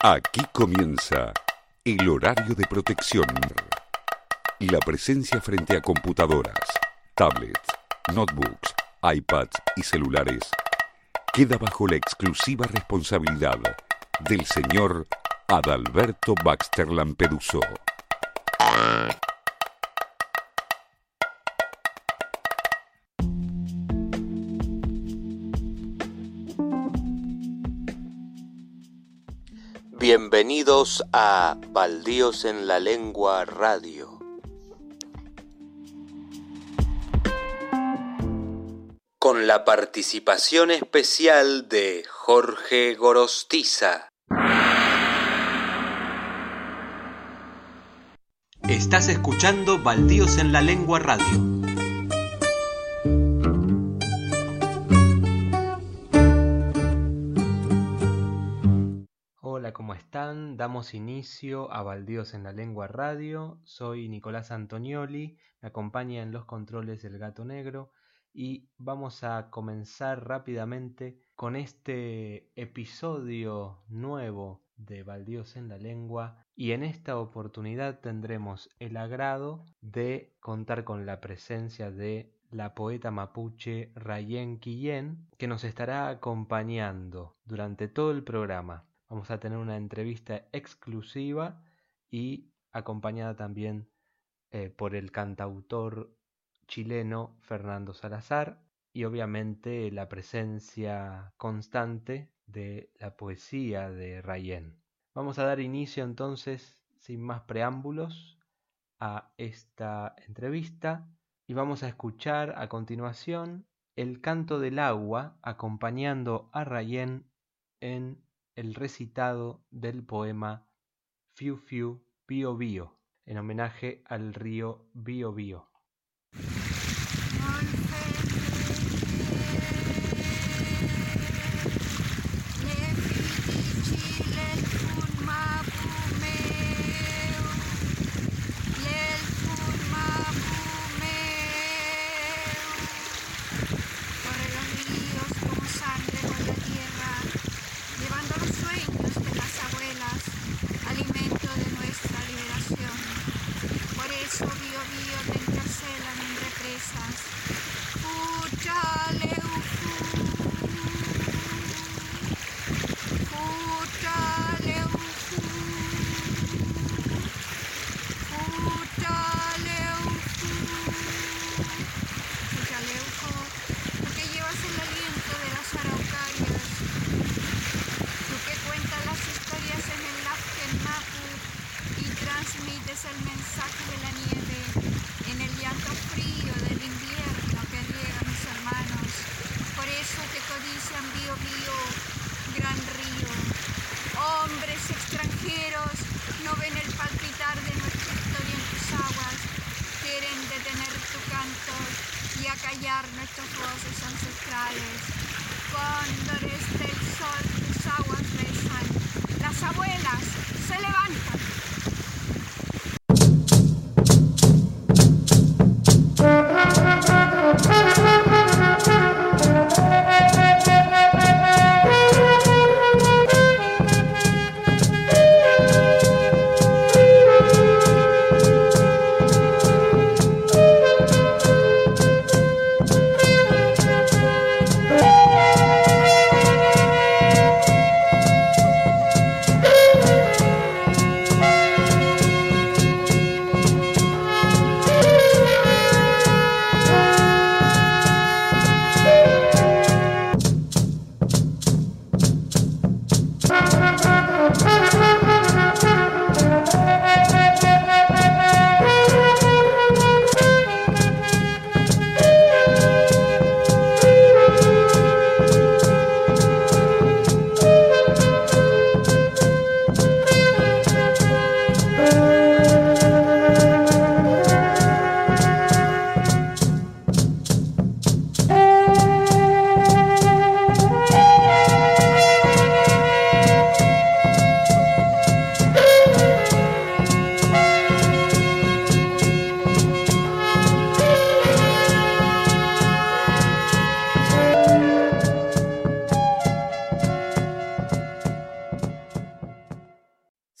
Aquí comienza el horario de protección. La presencia frente a computadoras, tablets, notebooks, iPads y celulares queda bajo la exclusiva responsabilidad del señor Adalberto Baxter Lampeduso. Bienvenidos a Baldíos en la Lengua Radio. Con la participación especial de Jorge Gorostiza. Estás escuchando Baldíos en la Lengua Radio. Damos inicio a Baldíos en la Lengua Radio. Soy Nicolás Antonioli, me acompaña en los controles del Gato Negro y vamos a comenzar rápidamente con este episodio nuevo de Baldíos en la Lengua y en esta oportunidad tendremos el agrado de contar con la presencia de la poeta mapuche Rayen Quillén, que nos estará acompañando durante todo el programa. Vamos a tener una entrevista exclusiva y acompañada también eh, por el cantautor chileno Fernando Salazar y obviamente la presencia constante de la poesía de Rayen. Vamos a dar inicio entonces, sin más preámbulos, a esta entrevista y vamos a escuchar a continuación el canto del agua acompañando a Rayen en el recitado del poema Fiu Fiu Bio, en homenaje al río Bio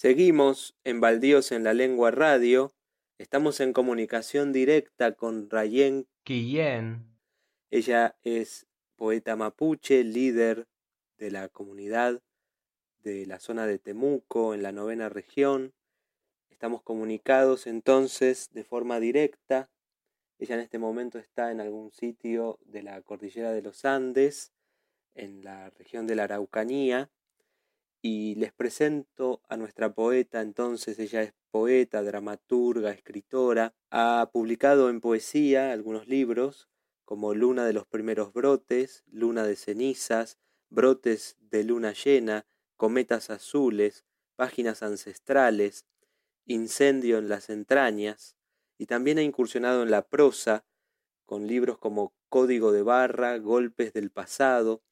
Seguimos en Baldíos en la Lengua Radio. Estamos en comunicación directa con Rayen Quillén. Ella es poeta mapuche, líder de la comunidad de la zona de Temuco, en la novena región. Estamos comunicados entonces de forma directa. Ella en este momento está en algún sitio de la cordillera de los Andes, en la región de la Araucanía y les presento a nuestra poeta, entonces ella es poeta, dramaturga, escritora, ha publicado en poesía algunos libros como Luna de los primeros brotes, Luna de cenizas, Brotes de luna llena, Cometas azules, Páginas ancestrales, Incendio en las entrañas, y también ha incursionado en la prosa con libros como Código de barra, Golpes del pasado,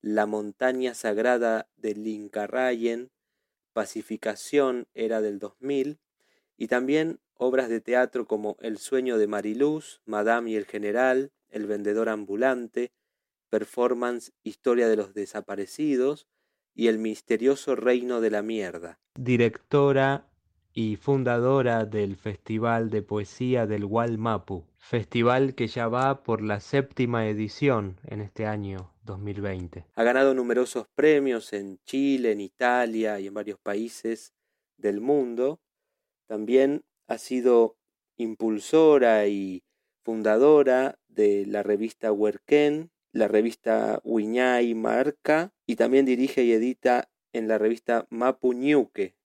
la montaña sagrada del Incarrayen, Pacificación era del 2000, y también obras de teatro como El sueño de Mariluz, Madame y el General, El vendedor ambulante, performance Historia de los desaparecidos y El misterioso reino de la mierda. Directora y fundadora del Festival de Poesía del Walmapu, festival que ya va por la séptima edición en este año 2020. Ha ganado numerosos premios en Chile, en Italia y en varios países del mundo. También ha sido impulsora y fundadora de la revista Huerquén, la revista Huiñay Marca y también dirige y edita en la revista Mapu Ñuque,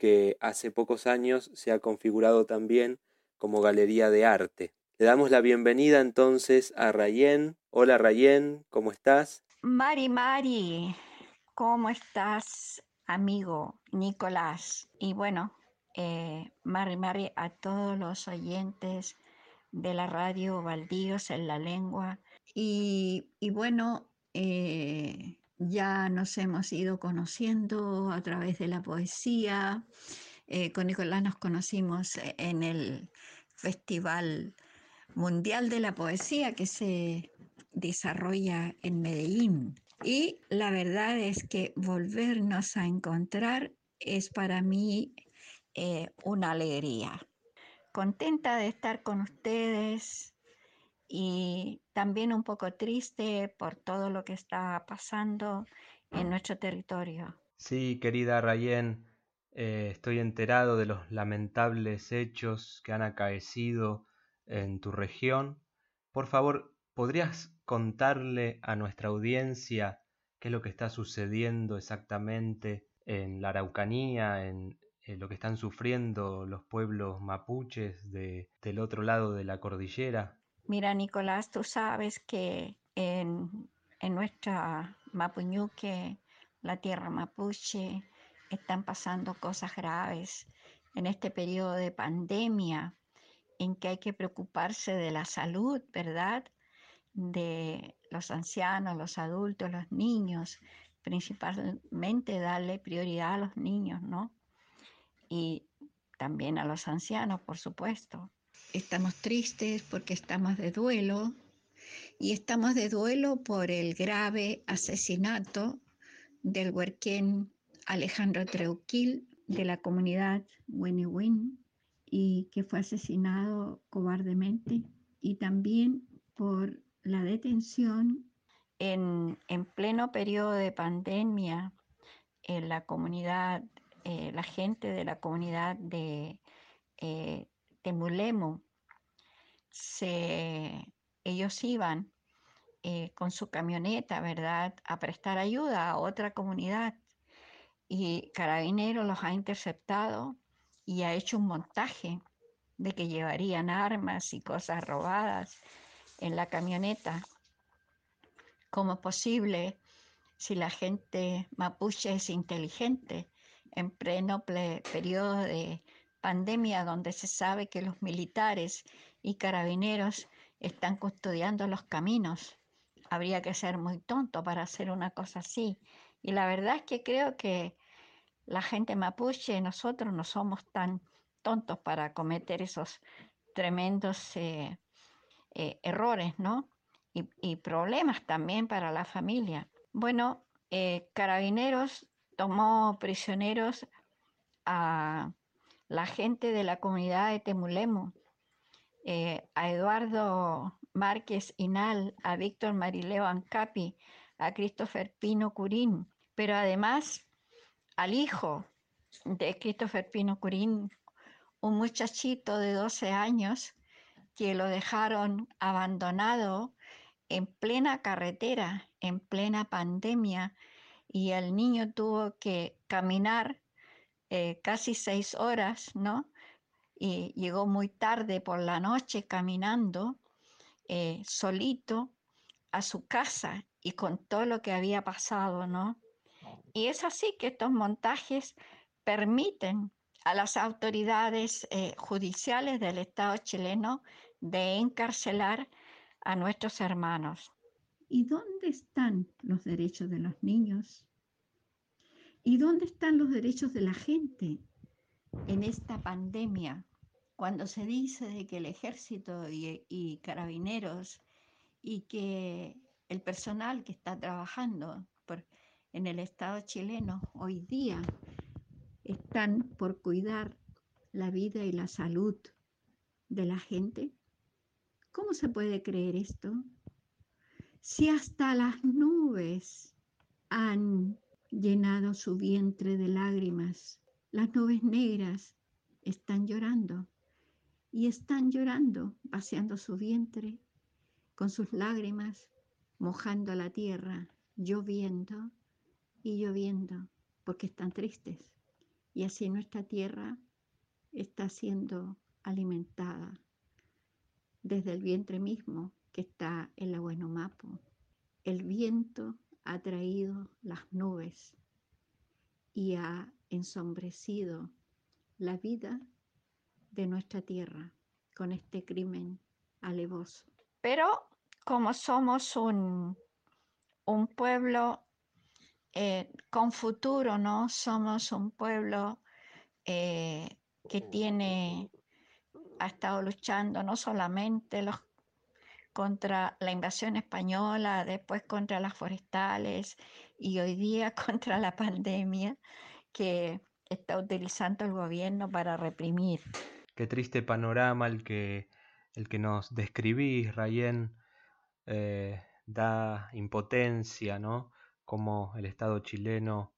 que hace pocos años se ha configurado también como galería de arte. Le damos la bienvenida entonces a Rayen. Hola Rayen, ¿cómo estás? Mari Mari, ¿cómo estás, amigo Nicolás? Y bueno, eh, Mari Mari, a todos los oyentes de la radio Baldíos en la lengua. Y, bueno, eh, ya nos hemos ido conociendo a través de la poesía. Eh, con Nicolás nos conocimos en el Festival Mundial de la Poesía que se desarrolla en Medellín. Y la verdad es que volvernos a encontrar es para mí eh, una alegría. Contenta de estar con ustedes, y también un poco triste por todo lo que está pasando en nuestro territorio. Sí, querida Rayen, eh, estoy enterado de los lamentables hechos que han acaecido en tu región. Por favor, ¿podrías contarle a nuestra audiencia qué es lo que está sucediendo exactamente en la Araucanía, en, lo que están sufriendo los pueblos mapuches de, del otro lado de la cordillera? Mira, Nicolás, tú sabes que en, nuestra Mapuñuque, la tierra mapuche, están pasando cosas graves en este periodo de pandemia en que hay que preocuparse de la salud, ¿verdad? De los ancianos, los adultos, los niños, principalmente darle prioridad a los niños, ¿no? Y también a los ancianos, por supuesto. Estamos tristes porque estamos de duelo y estamos de duelo por el grave asesinato del huerquén Alejandro Treuquil de la comunidad Win y que fue asesinado cobardemente y también por la detención en, pleno periodo de pandemia en la comunidad, eh, la gente de la comunidad de eh, Temulemo, se, ellos iban eh, con su camioneta, ¿verdad?, a prestar ayuda a otra comunidad y Carabinero los ha interceptado y ha hecho un montaje de que llevarían armas y cosas robadas en la camioneta. ¿Cómo es posible si la gente mapuche es inteligente en pleno periodo de pandemia donde se sabe que los militares y carabineros están custodiando los caminos. Habría que ser muy tonto para hacer una cosa así. Y la verdad es que creo que la gente mapuche, nosotros no somos tan tontos para cometer esos tremendos eh, eh, errores, ¿no? Y, problemas también para la familia. Bueno, eh, Carabineros tomó prisioneros a la gente de la comunidad de Temulemo, eh, a Eduardo Márquez Inal, a Víctor Marileo Ancapi, a Christopher Pino Curín, pero además al hijo de Christopher Pino Curín, un muchachito de 12 años que lo dejaron abandonado en plena carretera, en plena pandemia, y el niño tuvo que caminar eh, casi seis horas, ¿no? Y llegó muy tarde por la noche caminando eh, solito a su casa y con todo lo que había pasado, ¿no? Y es así que estos montajes permiten a las autoridades eh, judiciales del Estado chileno de encarcelar a nuestros hermanos. ¿Y dónde están los derechos de los niños? ¿Y dónde están los derechos de la gente en esta pandemia? Cuando se dice de que el ejército y, carabineros y que el personal que está trabajando en el Estado chileno hoy día están por cuidar la vida y la salud de la gente? ¿Cómo se puede creer esto? Si hasta las nubes han llenado su vientre de lágrimas, las nubes negras están llorando y están llorando, vaciando su vientre con sus lágrimas, mojando la tierra, lloviendo y lloviendo, porque están tristes. Y así nuestra tierra está siendo alimentada desde el vientre mismo que está en la Buenomapo. El viento ha traído las nubes y ha ensombrecido la vida de nuestra tierra con este crimen alevoso. Pero como somos un, un pueblo eh, con futuro, ¿no? Somos un pueblo eh, que tiene ha estado luchando no solamente los, contra la invasión española, después contra las forestales y hoy día contra la pandemia que está utilizando el gobierno para reprimir. Qué triste panorama el que, el que nos describís, Rayén, eh, da impotencia, ¿no? Como el Estado chileno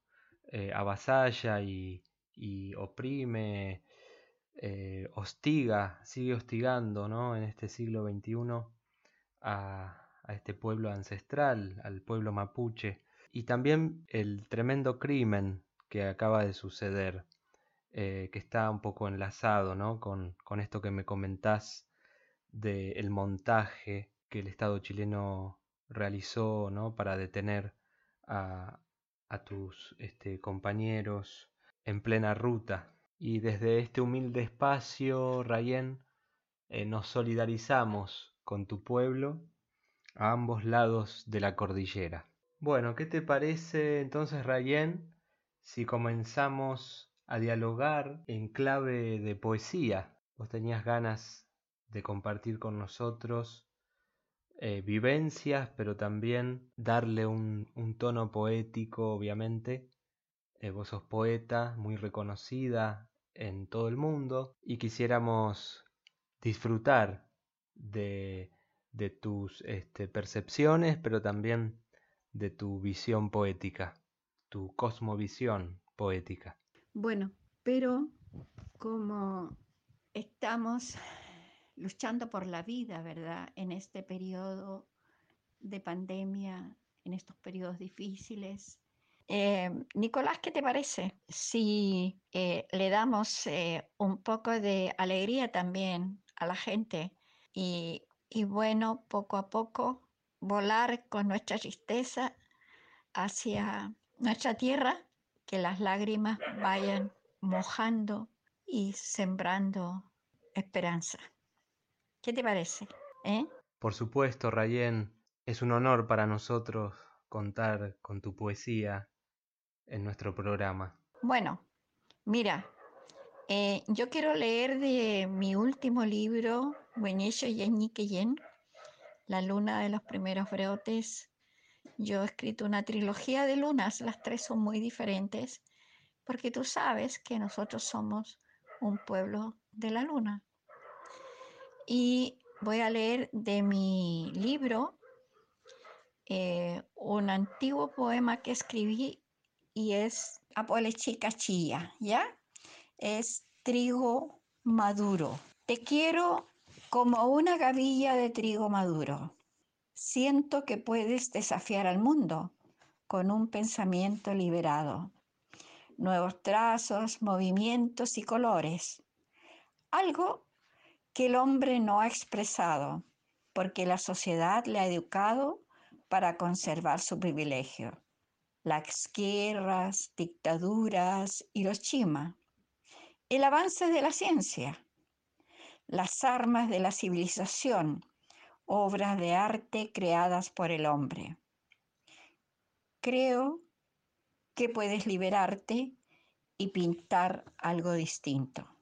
eh, avasalla y, y oprime eh, hostiga, sigue hostigando ¿no? en este siglo XXI a, este pueblo ancestral, al pueblo mapuche, y también el tremendo crimen que acaba de suceder, eh, que está un poco enlazado ¿no? con, esto que me comentás del montaje que el Estado chileno realizó ¿no? para detener a, a tus este, compañeros en plena ruta y desde este humilde espacio, Rayén, eh, nos solidarizamos con tu pueblo a ambos lados de la cordillera. Bueno, ¿qué te parece entonces, Rayén, si comenzamos a dialogar en clave de poesía? Vos tenías ganas de compartir con nosotros eh, vivencias, pero también darle un, un tono poético, obviamente. Eh, vos sos poeta, muy reconocida en todo el mundo y quisiéramos disfrutar de, tus este, percepciones, pero también de tu visión poética, tu cosmovisión poética. Bueno, pero como estamos luchando por la vida, ¿verdad? En este periodo de pandemia, en estos periodos difíciles, eh, Nicolás, ¿qué te parece si eh, le damos eh, un poco de alegría también a la gente y, bueno, poco a poco volar con nuestra tristeza hacia nuestra tierra, que las lágrimas vayan mojando y sembrando esperanza. ¿Qué te parece? Por supuesto, Rayén, es un honor para nosotros contar con tu poesía en nuestro programa? Bueno, mira, eh, yo quiero leer de mi último libro, Buenisho Yen, La luna de los primeros brotes. Yo he escrito una trilogía de lunas, las tres son muy diferentes, porque tú sabes que nosotros somos un pueblo de la luna. Y voy a leer de mi libro eh, un antiguo poema que escribí y es Chica Chilla, ¿ya? Es trigo maduro. Te quiero como una gavilla de trigo maduro. Siento que puedes desafiar al mundo con un pensamiento liberado. Nuevos trazos, movimientos y colores. Algo que el hombre no ha expresado porque la sociedad le ha educado para conservar su privilegio. Las guerras, dictaduras chima. El avance de la ciencia. Las armas de la civilización. Obras de arte creadas por el hombre. Creo que puedes liberarte y pintar algo distinto.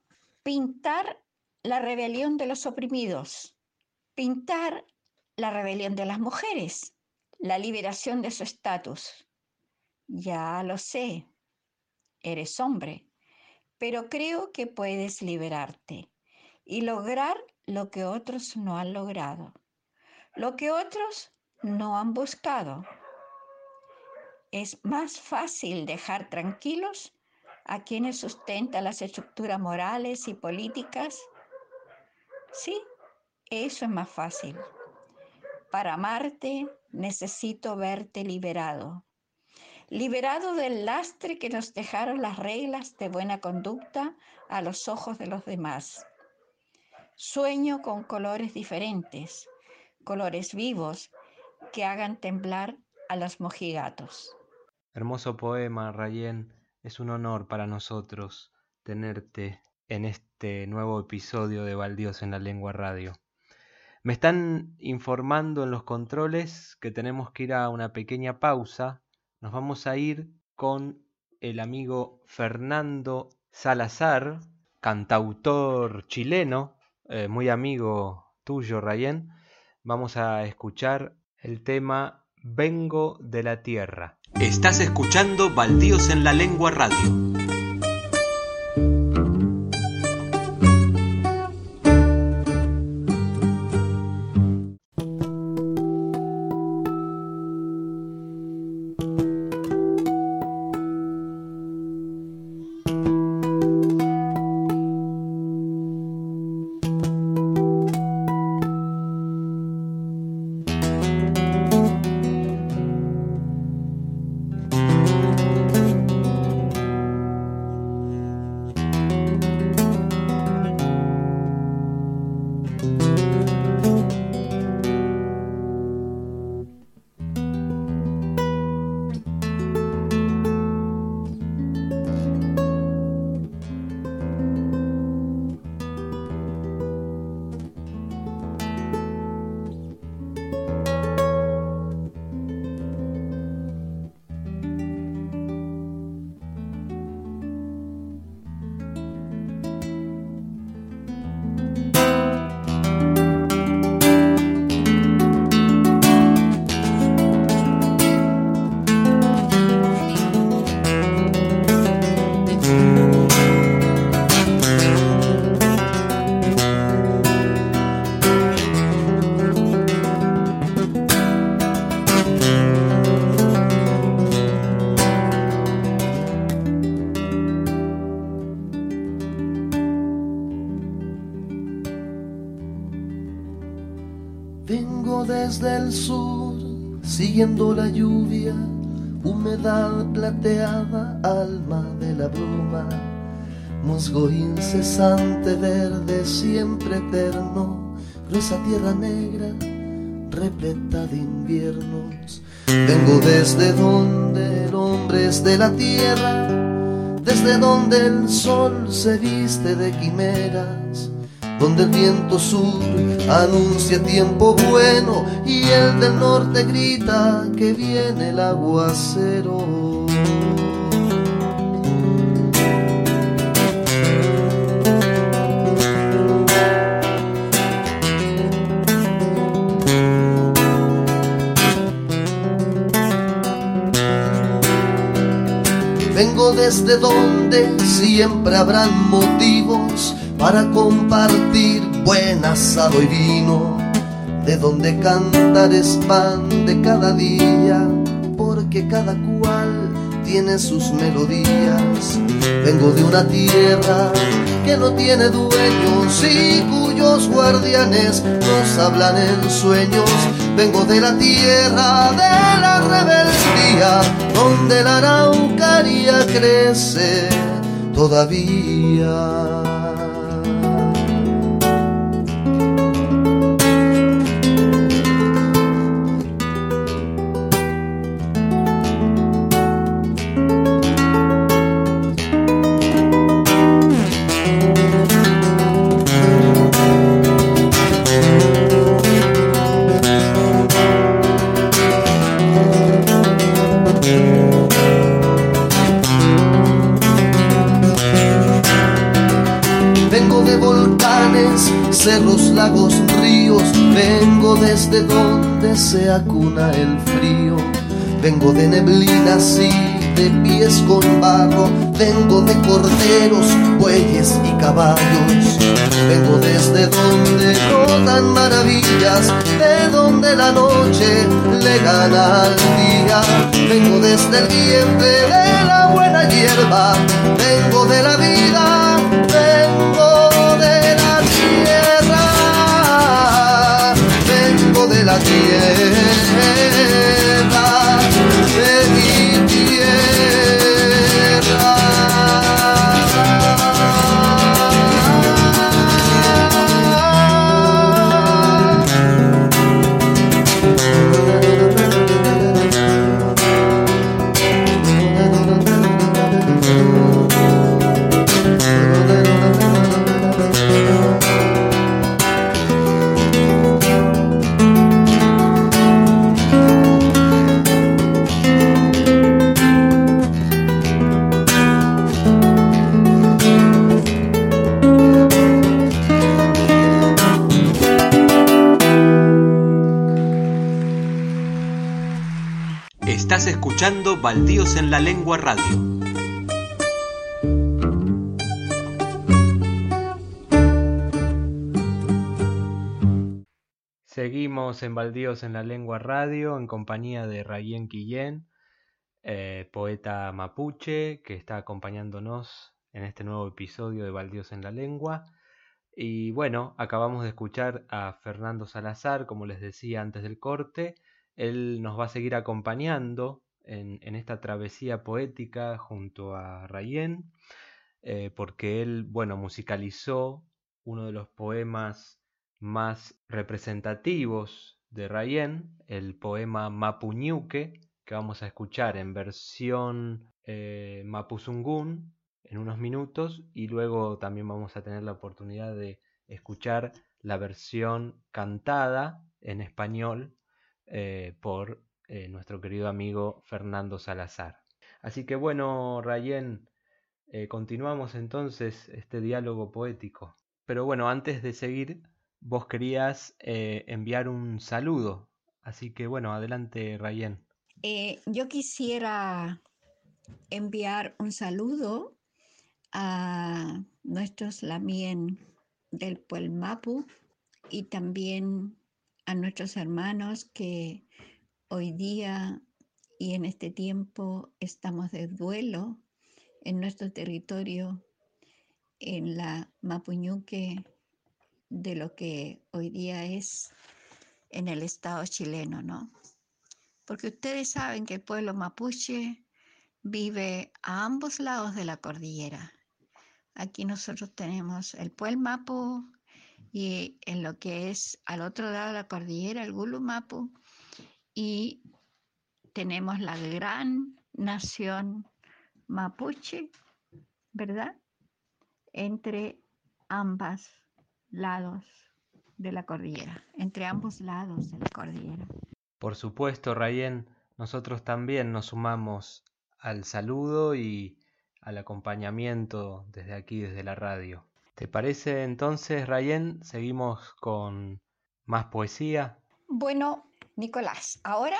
Pintar la rebelión de los oprimidos, pintar la rebelión de las mujeres, la liberación de su estatus. Ya lo sé, eres hombre, pero creo que puedes liberarte y lograr lo que otros no han logrado, lo que otros no han buscado. Es más fácil dejar tranquilos a quienes sustentan las estructuras morales y políticas Sí, eso es más fácil. Para amarte necesito verte liberado. Liberado del lastre que nos dejaron las reglas de buena conducta a los ojos de los demás. Sueño con colores diferentes, colores vivos que hagan temblar a los mojigatos. Hermoso poema, Rayén. Es un honor para nosotros tenerte en este nuevo episodio de Baldíos en la Lengua Radio. Me están informando en los controles que tenemos que ir a una pequeña pausa. Nos vamos a ir con el amigo Fernando Salazar, cantautor chileno, eh, muy amigo tuyo, Rayén. Vamos a escuchar el tema Vengo de la Tierra. Estás escuchando Baldíos en la Lengua Radio. Negra, repleta de inviernos. Vengo desde donde el hombre es de la tierra, desde donde el sol se viste de quimeras donde el viento sur anuncia tiempo bueno y el del norte grita que viene el aguacero. Desde donde siempre habrán motivos para compartir buen asado y vino, de donde cantar es pan de cada día, porque cada cual tiene sus melodías. Vengo de una tierra que no tiene dueños y cuyos guardianes nos hablan en sueños. Vengo de la tierra de la rebeldía, donde la araucaria crece todavía. De pies con barro, vengo de corderos, bueyes y caballos. Vengo desde donde brotan maravillas, de donde la noche le gana al día. Vengo desde el vientre de la buena hierba, de Baldíos en la Lengua Radio. Seguimos en Baldíos en la Lengua Radio en compañía de Rayen Quillén, eh, poeta mapuche, que está acompañándonos en este nuevo episodio de Baldíos en la Lengua. Y bueno, acabamos de escuchar a Fernando Salazar, como les decía antes del corte, él nos va a seguir acompañando en, esta travesía poética junto a Rayen, eh, porque él, bueno, musicalizó uno de los poemas más representativos de Rayen, el poema Mapuñuque, que vamos a escuchar en versión eh, Mapuzungún en unos minutos y luego también vamos a tener la oportunidad de escuchar la versión cantada en español eh, por eh, nuestro querido amigo Fernando Salazar. Así que bueno, Rayen, eh, continuamos entonces este diálogo poético. Pero bueno, antes de seguir, vos querías enviar un saludo. Así que bueno, adelante, Rayen. yo quisiera enviar un saludo a nuestros lamien del Puelmapu y también a nuestros hermanos que hoy día y en este tiempo estamos de duelo en nuestro territorio, en la Mapuñuque, de lo que hoy día es en el Estado chileno, ¿no? Porque ustedes saben que el pueblo mapuche vive a ambos lados de la cordillera. Aquí nosotros tenemos el pueblo Mapu y en lo que es al otro lado de la cordillera, el Gulumapu, y tenemos la gran nación mapuche, ¿verdad? Entre ambos lados de la cordillera, entre ambos lados de la cordillera. Por supuesto, Rayen, nosotros también nos sumamos al saludo y al acompañamiento desde aquí, desde la radio. ¿Te parece entonces, Rayen? Seguimos con más poesía. Bueno, Nicolás, ahora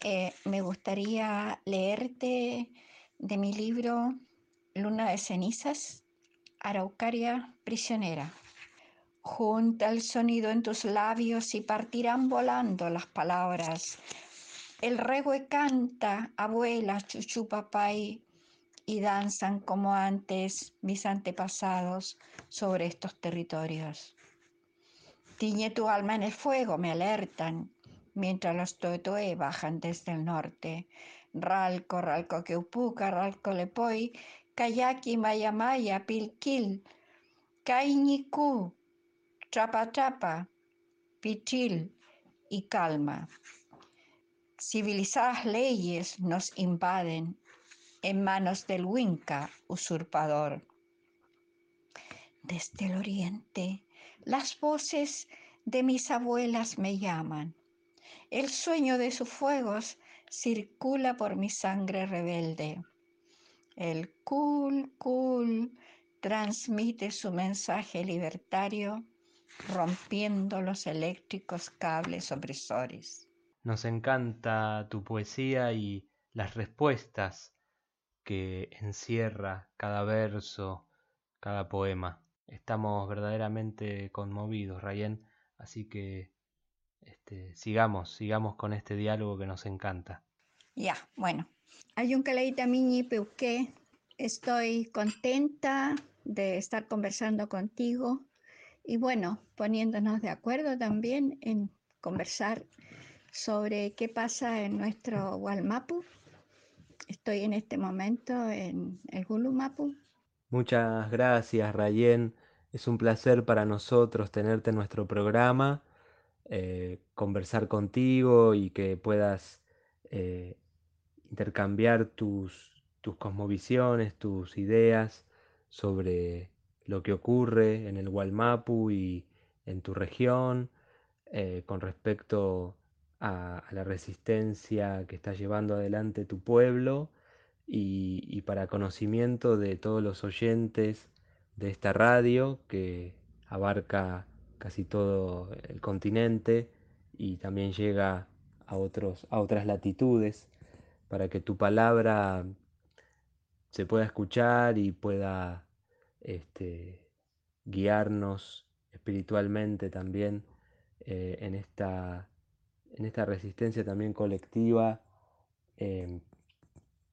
eh, me gustaría leerte de mi libro Luna de cenizas, Araucaria prisionera. Junta el sonido en tus labios y partirán volando las palabras. El regue canta, abuela, chuchu, papay, y danzan como antes mis antepasados sobre estos territorios. Tiñe tu alma en el fuego, me alertan, mientras los toetoe bajan desde el norte. Ralco, ralco upuca, ralco lepoi, kayaki, mayamaya, pilquil, cañicú, trapa trapa, pichil y calma. Civilizadas leyes nos invaden en manos del Winca usurpador. Desde el oriente, las voces de mis abuelas me llaman. El sueño de sus fuegos circula por mi sangre rebelde. El cool, cool transmite su mensaje libertario rompiendo los eléctricos cables opresores. Nos encanta tu poesía y las respuestas que encierra cada verso, cada poema. Estamos verdaderamente conmovidos, Rayen, así que este, sigamos, sigamos con este diálogo que nos encanta. Ya, bueno. Hay un caleita miñi peuque. Estoy contenta de estar conversando contigo y bueno, poniéndonos de acuerdo también en conversar sobre qué pasa en nuestro Walmapu. Estoy en este momento en el Gulumapu. Muchas gracias, Rayen. Es un placer para nosotros tenerte en nuestro programa, eh, conversar contigo y que puedas eh, intercambiar tus, tus cosmovisiones, tus ideas sobre lo que ocurre en el Walmapu y en tu región eh, con respecto a, la resistencia que está llevando adelante tu pueblo y, para conocimiento de todos los oyentes de esta radio que abarca casi todo el continente y también llega a, otros, a otras latitudes para que tu palabra se pueda escuchar y pueda este, guiarnos espiritualmente también eh, en, esta, en esta resistencia también colectiva em,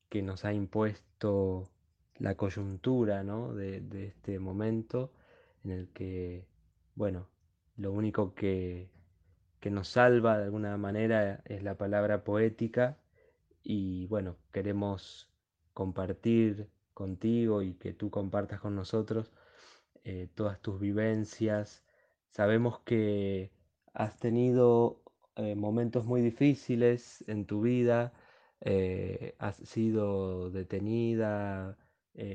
que nos ha impuesto la coyuntura de, de, este momento en el que, bueno, lo único que, que nos salva de alguna manera es la palabra poética y bueno, queremos compartir contigo y que tú compartas con nosotros eh, todas tus vivencias. Sabemos que has tenido eh, momentos muy difíciles en tu vida, eh, has sido detenida,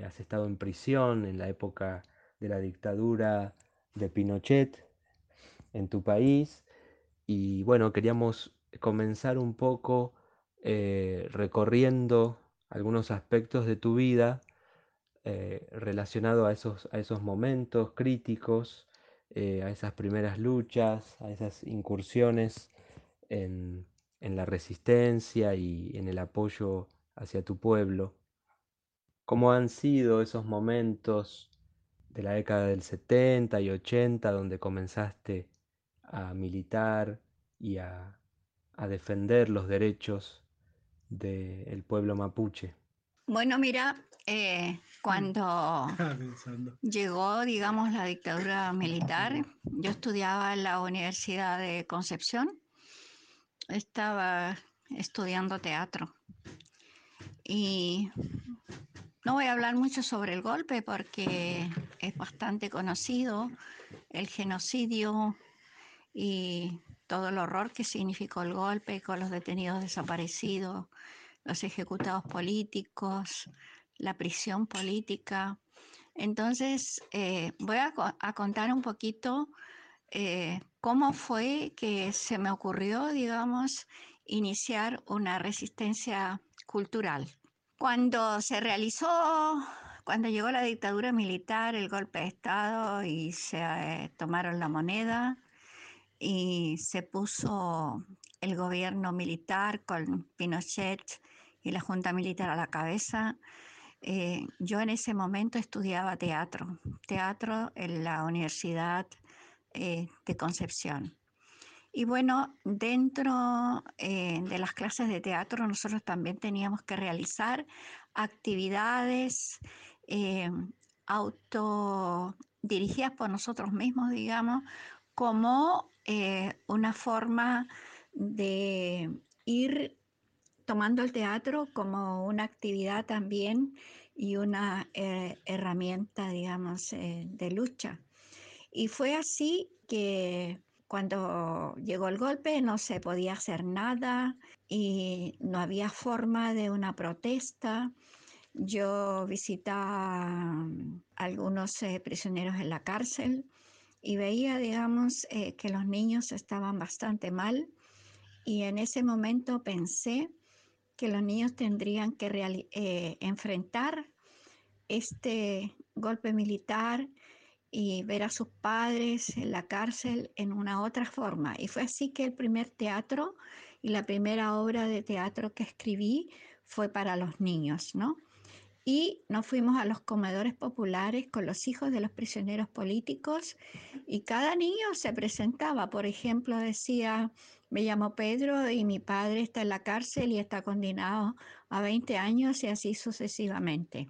has estado en prisión en la época de la dictadura de Pinochet en tu país y bueno, queríamos comenzar un poco recorriendo algunos aspectos de tu vida eh, relacionado a esos, a esos momentos críticos, eh, a esas primeras luchas, a esas incursiones en, la resistencia y en el apoyo hacia tu pueblo. ¿Cómo han sido esos momentos de la década del 70 y 80 donde comenzaste a militar y a, defender los derechos del pueblo mapuche? Bueno, mira, eh, cuando llegó, digamos, la dictadura militar, yo estudiaba en la Universidad de Concepción, estaba estudiando teatro. Y no voy a hablar mucho sobre el golpe porque es bastante conocido el genocidio y todo el horror que significó el golpe con los detenidos desaparecidos, los ejecutados políticos, la prisión política. Entonces, eh, voy a, contar un poquito eh, cómo fue que se me ocurrió, digamos, iniciar una resistencia cultural. Cuando se realizó, cuando llegó la dictadura militar, el golpe de Estado y se eh, tomaron la moneda y se puso el gobierno militar con Pinochet y la Junta Militar a la cabeza, eh, yo en ese momento estudiaba teatro, teatro en la Universidad eh, de Concepción. Y bueno, dentro eh, de las clases de teatro nosotros también teníamos que realizar actividades auto dirigidas por nosotros mismos, digamos, como una forma de ir tomando el teatro como una actividad también y una eh, herramienta, digamos, eh, de lucha. Y fue así que cuando llegó el golpe no se podía hacer nada y no había forma de una protesta. Yo visitaba a algunos eh, prisioneros en la cárcel y veía, digamos, que los niños estaban bastante mal y en ese momento pensé que los niños tendrían que eh, enfrentar este golpe militar y ver a sus padres en la cárcel en una otra forma. Y fue así que el primer teatro y la primera obra de teatro que escribí fue para los niños, ¿no? Y nos fuimos a los comedores populares con los hijos de los prisioneros políticos y cada niño se presentaba. Por ejemplo, decía, me llamo Pedro y mi padre está en la cárcel y está condenado a 20 años y así sucesivamente.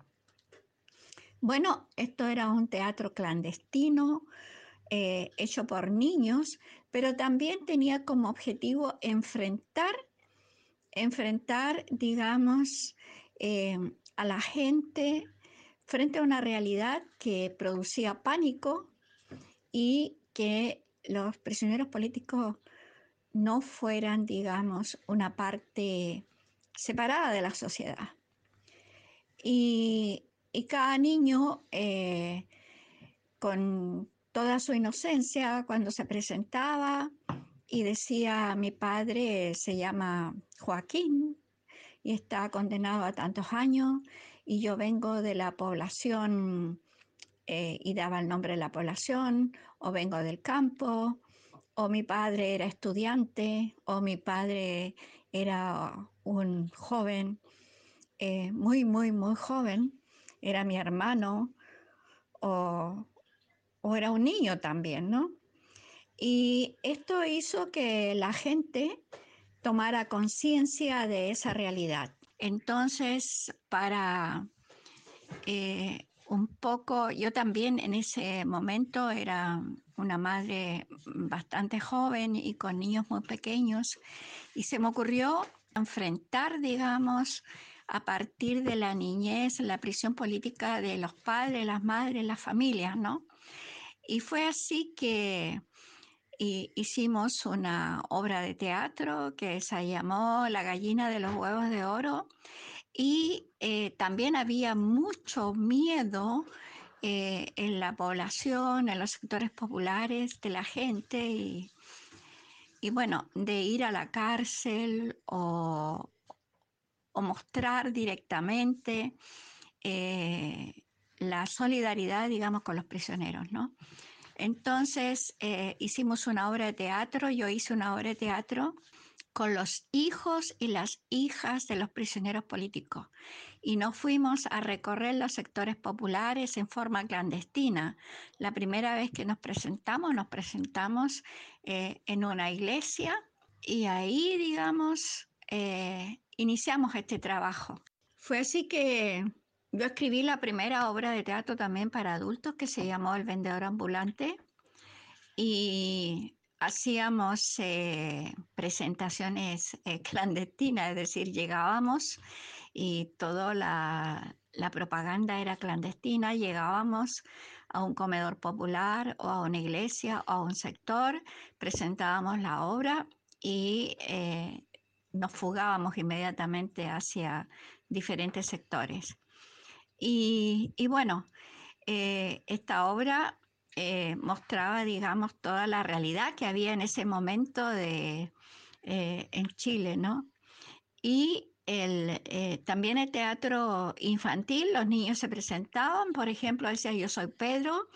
Bueno, esto era un teatro clandestino eh, hecho por niños, pero también tenía como objetivo enfrentar, enfrentar, digamos, eh, a la gente frente a una realidad que producía pánico y que los prisioneros políticos no fueran, digamos, una parte separada de la sociedad. Y, cada niño, eh, con toda su inocencia, cuando se presentaba y decía, mi padre se llama Joaquín y está condenado a tantos años y yo vengo de la población eh, y daba el nombre de la población, o vengo del campo, o mi padre era estudiante, o mi padre era un joven, eh, muy, muy, muy joven, era mi hermano, o, o era un niño también, ¿no? Y esto hizo que la gente tomara conciencia de esa realidad. Entonces, para eh, un poco, yo también en ese momento era una madre bastante joven y con niños muy pequeños y se me ocurrió enfrentar, digamos, a partir de la niñez, la prisión política de los padres, las madres, las familias, ¿no? Y fue así que hicimos una obra de teatro que se llamó La gallina de los huevos de oro y eh, también había mucho miedo eh, en la población, en los sectores populares de la gente y, bueno, de ir a la cárcel o, mostrar directamente eh, la solidaridad, digamos, con los prisioneros, ¿no? Entonces eh, hicimos una obra de teatro, yo hice una obra de teatro con los hijos y las hijas de los prisioneros políticos. Y nos fuimos a recorrer los sectores populares en forma clandestina. La primera vez que nos presentamos, nos presentamos eh, en una iglesia y ahí, digamos, eh, iniciamos este trabajo. Fue así que yo escribí la primera obra de teatro también para adultos que se llamó El vendedor ambulante y hacíamos eh, presentaciones eh, clandestinas, es decir, llegábamos y toda la, propaganda era clandestina, llegábamos a un comedor popular o a una iglesia o a un sector, presentábamos la obra y eh, nos fugábamos inmediatamente hacia diferentes sectores. Y, bueno, esta obra eh, mostraba, digamos, toda la realidad que había en ese momento de, eh, en Chile, ¿no? Y el, eh, también el teatro infantil, los niños se presentaban, por ejemplo, decía yo soy Pedro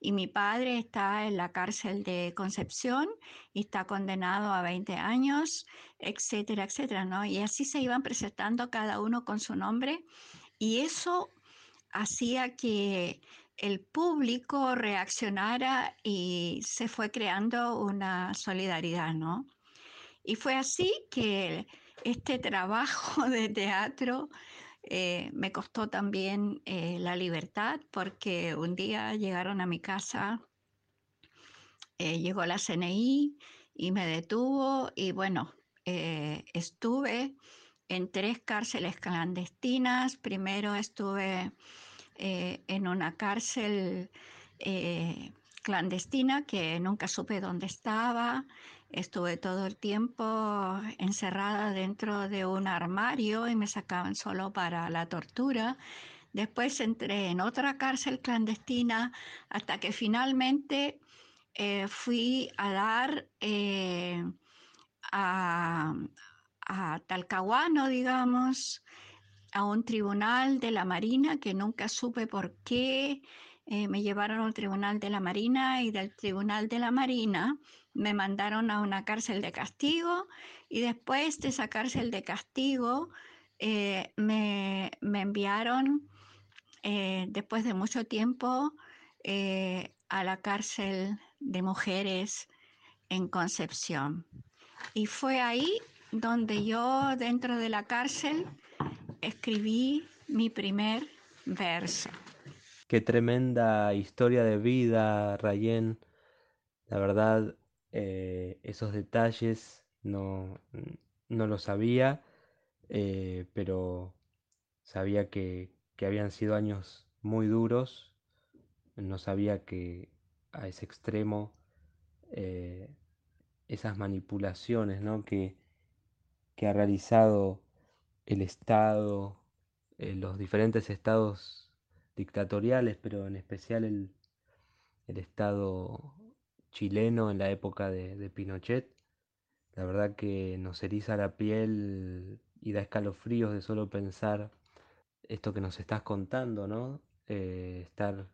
y mi padre está en la cárcel de Concepción y está condenado a 20 años, etcétera, etcétera, ¿no? Y así se iban presentando cada uno con su nombre y eso hacía que el público reaccionara y se fue creando una solidaridad, ¿no? Y fue así que este trabajo de teatro eh, me costó también eh, la libertad porque un día llegaron a mi casa, eh, llegó la CNI y me detuvo y bueno, estuve en tres cárceles clandestinas. Primero estuve en una cárcel clandestina que nunca supe dónde estaba. Estuve todo el tiempo encerrada dentro de un armario y me sacaban solo para la tortura. Después entré en otra cárcel clandestina hasta que finalmente eh, fui a dar eh, a, a Talcahuano, digamos, a un tribunal de la Marina que nunca supe por qué. Eh, me llevaron al Tribunal de la Marina y del Tribunal de la Marina me mandaron a una cárcel de castigo y después de esa cárcel de castigo eh, me, enviaron eh, después de mucho tiempo a la cárcel de mujeres en Concepción. Y fue ahí donde yo dentro de la cárcel escribí mi primer verso. Qué tremenda historia de vida, Rayen. La verdad, eh, esos detalles no, no lo sabía, eh, pero sabía que, habían sido años muy duros. No sabía que a ese extremo eh, esas manipulaciones ¿no? que, que ha realizado el Estado, los diferentes estados dictatoriales, pero en especial el, Estado chileno en la época de, Pinochet. La verdad que nos eriza la piel y da escalofríos de solo pensar esto que nos estás contando, ¿no? Eh, estar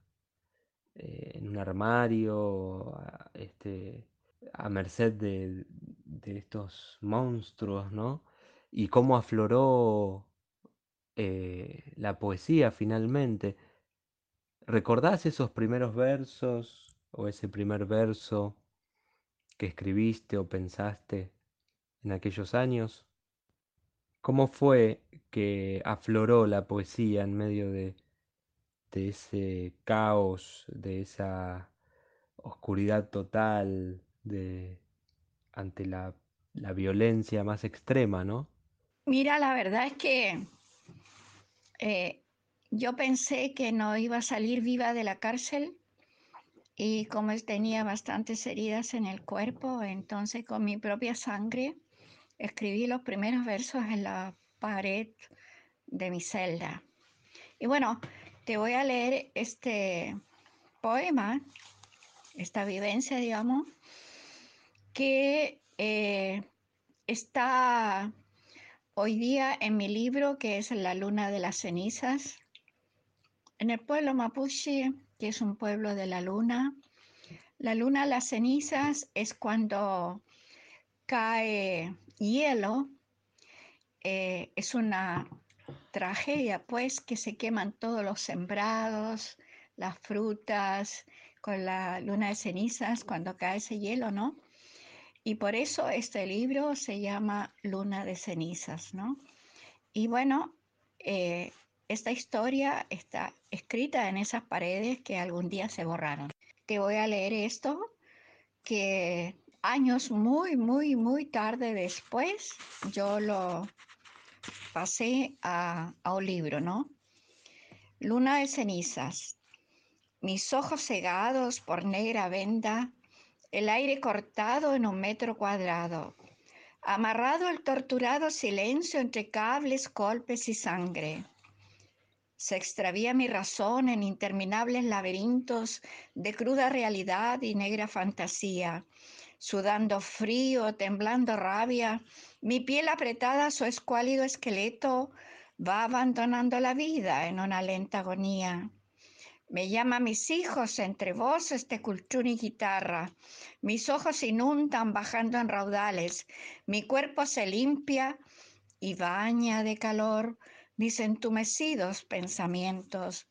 eh, en un armario, a, este, a merced de, de, estos monstruos, ¿no? Y cómo afloró eh, la poesía finalmente. ¿Recordás esos primeros versos o ese primer verso que escribiste o pensaste en aquellos años? ¿Cómo fue que afloró la poesía en medio de, ese caos, de esa oscuridad total, de, ante la, la violencia más extrema, ¿no? Mira, la verdad es que eh, yo pensé que no iba a salir viva de la cárcel y como tenía bastantes heridas en el cuerpo, entonces con mi propia sangre escribí los primeros versos en la pared de mi celda. Y bueno, te voy a leer este poema, esta vivencia, digamos, que eh, está hoy día en mi libro, que es La Luna de las Cenizas, en el pueblo mapuche, que es un pueblo de la luna, la luna, las cenizas, es cuando cae hielo. Eh, es una tragedia, pues, que se queman todos los sembrados, las frutas, con la luna de cenizas, cuando cae ese hielo, ¿no? Y por eso este libro se llama Luna de cenizas, ¿no? Y bueno, eh, esta historia está escrita en esas paredes que algún día se borraron. Te voy a leer esto que años muy, muy, muy tarde después yo lo pasé a, a un libro, ¿no? Luna de cenizas. Mis ojos cegados por negra venda, el aire cortado en un metro cuadrado, amarrado el torturado silencio entre cables, golpes y sangre se extravía mi razón en interminables laberintos de cruda realidad y negra fantasía. Sudando frío, temblando rabia, mi piel apretada su escuálido esqueleto va abandonando la vida en una lenta agonía. Me llama mis hijos entre voces de cultura y guitarra. Mis ojos inundan bajando en raudales. Mi cuerpo se limpia y baña de calor mis entumecidos pensamientos.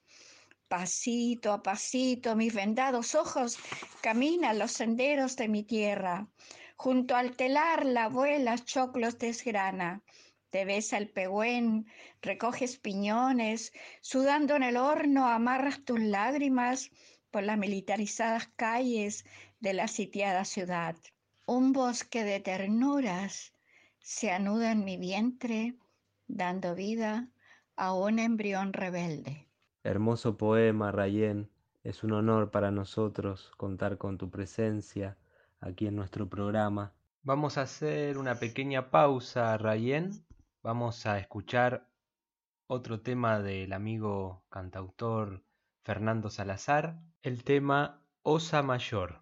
Pasito a pasito, mis vendados ojos caminan los senderos de mi tierra. Junto al telar la abuela choclos desgrana. Te besa el pehuen, recoges piñones, sudando en el horno amarras tus lágrimas por las militarizadas calles de la sitiada ciudad. Un bosque de ternuras se anuda en mi vientre, dando vida a un embrión rebelde. Hermoso poema, Rayén. Es un honor para nosotros contar con tu presencia aquí en nuestro programa. Vamos a hacer una pequeña pausa, Rayén, vamos a escuchar otro tema del amigo cantautor Fernando Salazar, el tema Osa Mayor.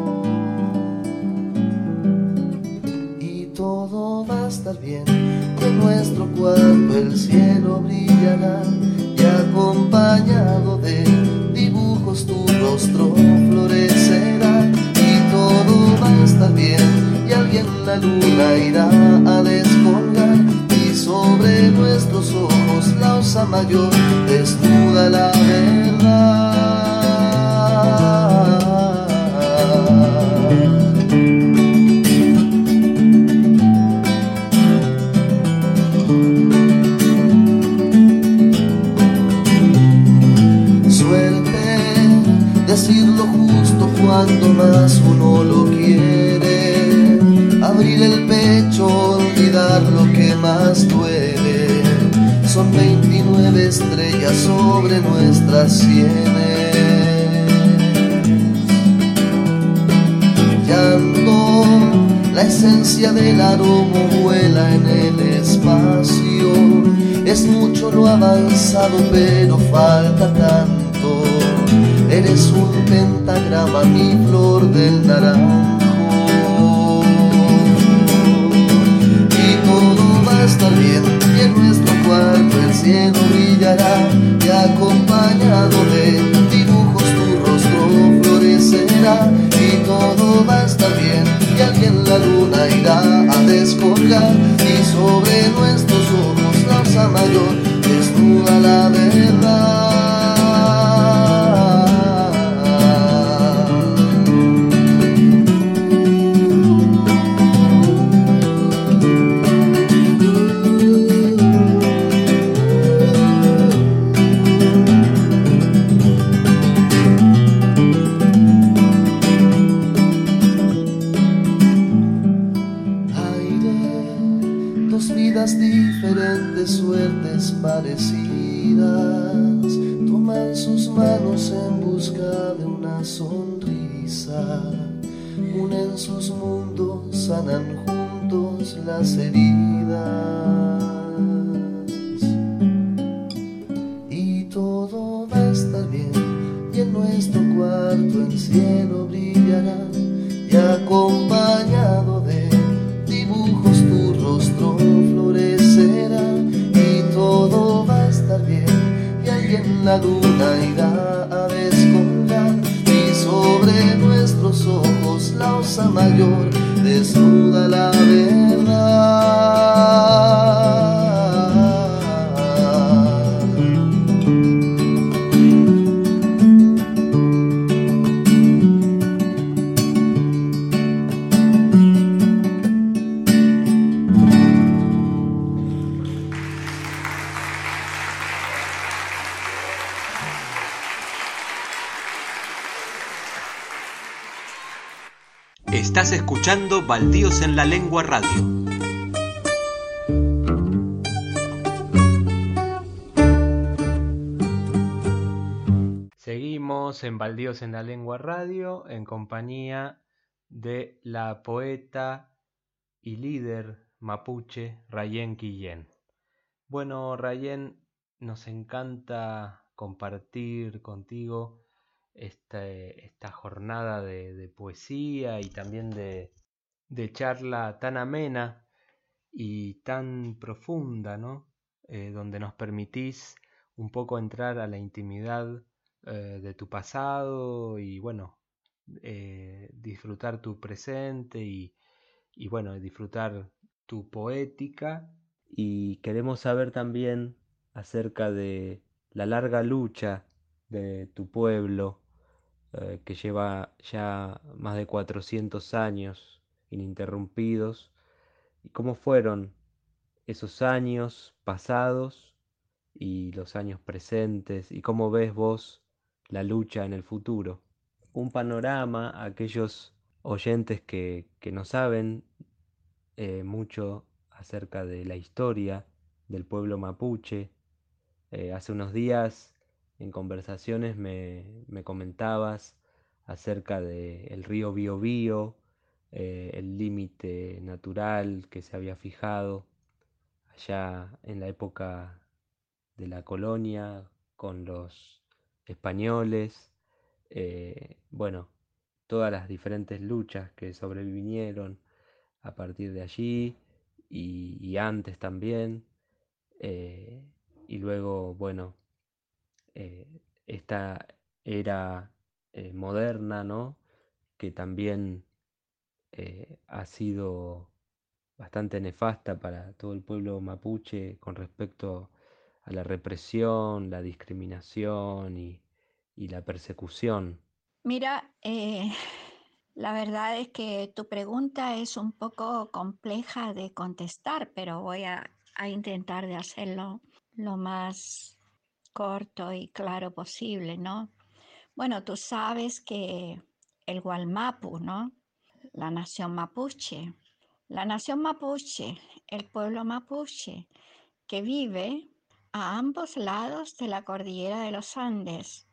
estar bien, en nuestro cuarto el cielo brillará diferentes suertes parecidas toman sus manos en busca de una sonrisa, unen sus mundos, sanan juntos las heridas. do Baldíos en la Lengua Radio. Seguimos en Baldíos en la Lengua Radio en compañía de la poeta y líder mapuche Rayen Quillén. Bueno, Rayen, nos encanta compartir contigo este, esta jornada de, poesía y también de, charla tan amena y tan profunda, ¿no? Eh, donde nos permitís un poco entrar a la intimidad eh, de tu pasado y bueno, eh, disfrutar tu presente y, y bueno, disfrutar tu poética. Y queremos saber también acerca de la larga lucha de tu pueblo que lleva ya más de 400 años ininterrumpidos, y cómo fueron esos años pasados y los años presentes, y cómo ves vos la lucha en el futuro. Un panorama a aquellos oyentes que, no saben eh, mucho acerca de la historia del pueblo mapuche. Eh, hace unos días en conversaciones me, comentabas acerca del río Biobío, eh, el límite natural que se había fijado allá en la época de la colonia con los españoles, eh, bueno, todas las diferentes luchas que sobrevinieron a partir de allí y, antes también, eh, y luego, bueno, esta era moderna, ¿no? Que también eh, ha sido bastante nefasta para todo el pueblo mapuche con respecto a la represión, la discriminación y, la persecución. Mira, la verdad es que tu pregunta es un poco compleja de contestar, pero voy a, a intentar de hacerlo lo más corto y claro posible, ¿no? Bueno, tú sabes que el Gualmapu, ¿no? La nación mapuche, la nación mapuche, el pueblo mapuche, que vive a ambos lados de la cordillera de los Andes.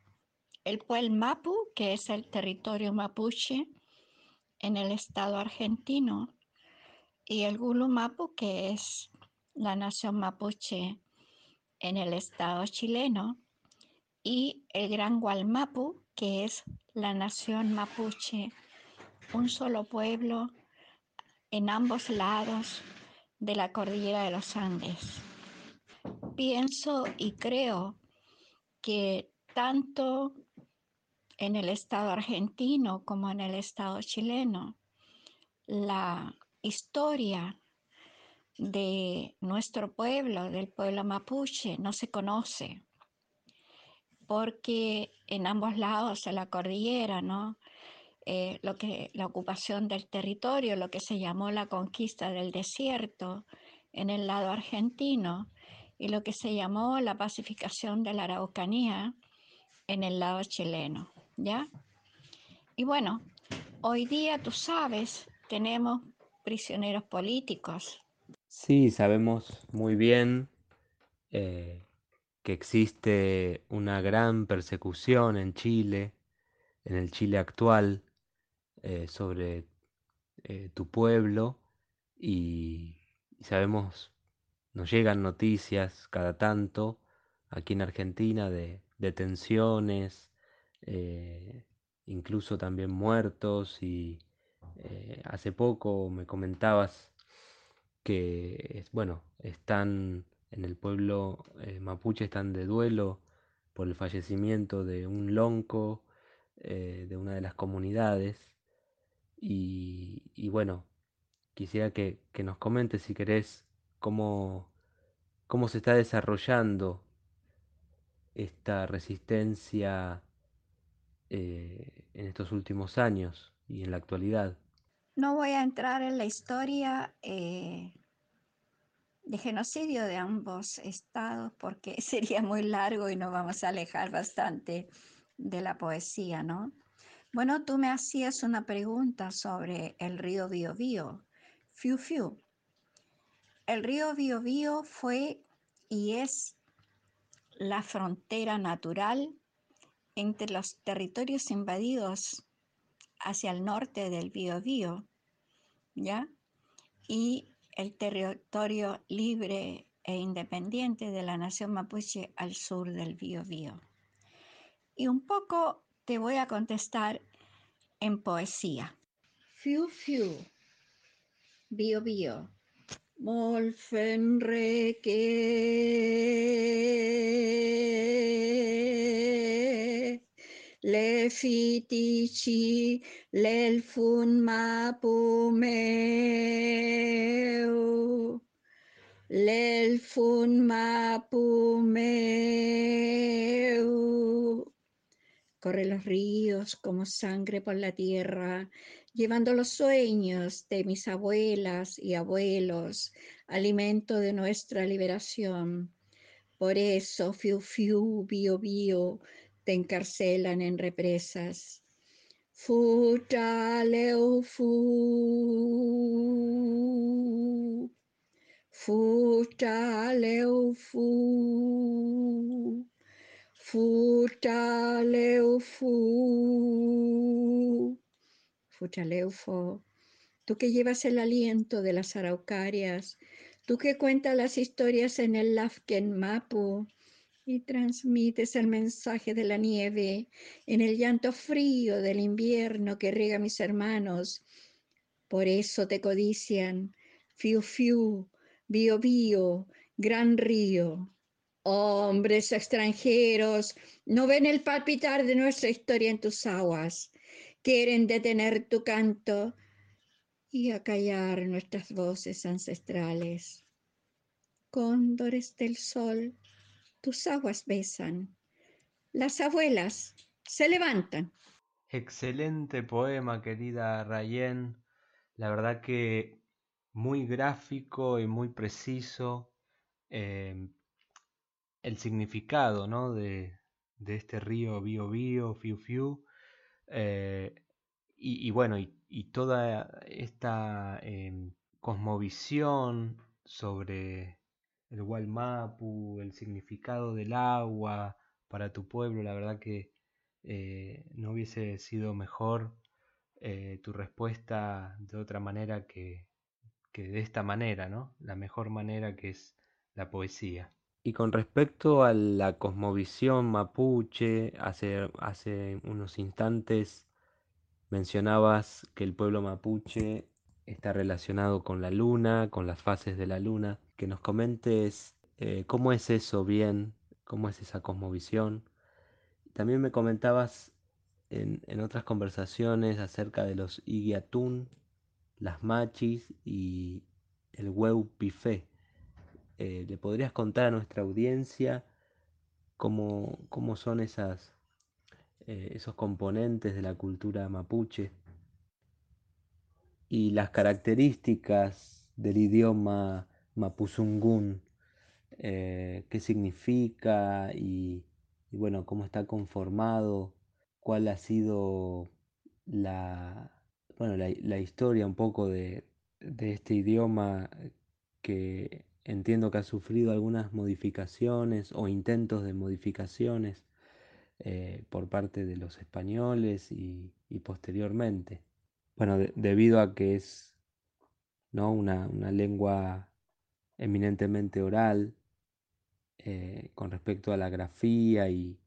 El pueblo Mapu, que es el territorio mapuche en el estado argentino, y el Gulumapu, que es la nación mapuche en el estado chileno, y el Gran Gualmapu, que es la nación mapuche, un solo pueblo en ambos lados de la cordillera de los Andes. Pienso y creo que tanto en el estado argentino como en el estado chileno, la historia de nuestro pueblo, del pueblo mapuche, no se conoce, porque en ambos lados de la cordillera, ¿no? Eh, lo que, la ocupación del territorio, lo que se llamó la conquista del desierto en el lado argentino y lo que se llamó la pacificación de la Araucanía en el lado chileno, ¿ya? Y bueno, hoy día, tú sabes, tenemos prisioneros políticos, Sí, sabemos muy bien eh, que existe una gran persecución en Chile, en el Chile actual, eh, sobre eh, tu pueblo y, sabemos, nos llegan noticias cada tanto aquí en Argentina de detenciones, incluso también muertos y hace poco me comentabas que, bueno, están en el pueblo eh, mapuche, están de duelo por el fallecimiento de un lonco eh, de una de las comunidades. Y, bueno, quisiera que, nos comentes si querés cómo, cómo se está desarrollando esta resistencia eh, en estos últimos años y en la actualidad. No voy a entrar en la historia eh, de genocidio de ambos estados porque sería muy largo y nos vamos a alejar bastante de la poesía, ¿no? Bueno, tú me hacías una pregunta sobre el río Biobío, Fiu Fiu. El río Biobío fue y es la frontera natural entre los territorios invadidos hacia el norte del Biobío, ¿ya? Y el territorio libre e independiente de la nación mapuche al sur del Biobío. Y un poco te voy a contestar en poesía. Fiu fiu, bio bio, molfenreke, le fitici, lelfun mapumeu, lelfun mapumeu. Corre los ríos como sangre por la tierra, llevando los sueños de mis abuelas y abuelos, alimento de nuestra liberación. Por eso, fiu fiu, bio bio, te encarcelan en represas. Futa leu fu, futa leu fu. Futaleufu, Futaleufo, tú que llevas el aliento de las araucarias, tú que cuentas las historias en el Lafken Mapu y transmites el mensaje de la nieve en el llanto frío del invierno que riega mis hermanos. Por eso te codician, fiu fiu, bio bio, gran río. Hombres extranjeros no ven el palpitar de nuestra historia en tus aguas. Quieren detener tu canto y acallar nuestras voces ancestrales. Cóndores del sol, tus aguas besan. Las abuelas se levantan. Excelente poema, querida Rayen. La verdad que muy gráfico y muy preciso. Eh, el significado ¿no? de, de, este río Bio Bio, Fiu Fiu, eh, y, bueno, y, y, toda esta eh, cosmovisión sobre el Walmapu, el significado del agua para tu pueblo, la verdad que eh, no hubiese sido mejor eh, tu respuesta de otra manera que, que de esta manera, ¿no? La mejor manera que es la poesía. Y con respecto a la cosmovisión mapuche, hace, hace unos instantes mencionabas que el pueblo mapuche está relacionado con la luna, con las fases de la luna. Que nos comentes eh, cómo es eso bien, cómo es esa cosmovisión. También me comentabas en, en otras conversaciones acerca de los Iguiatún, las machis y el hueu. Eh, ¿Le podrías contar a nuestra audiencia cómo, cómo son esas, eh, esos componentes de la cultura mapuche y las características del idioma mapuzungún, eh, qué significa y, y, bueno, cómo está conformado, cuál ha sido la, bueno, la, la historia un poco de, de este idioma que entiendo que ha sufrido algunas modificaciones o intentos de modificaciones eh, por parte de los españoles y, y posteriormente. Bueno, de, debido a que es ¿no? una, una lengua eminentemente oral eh, con respecto a la grafía y,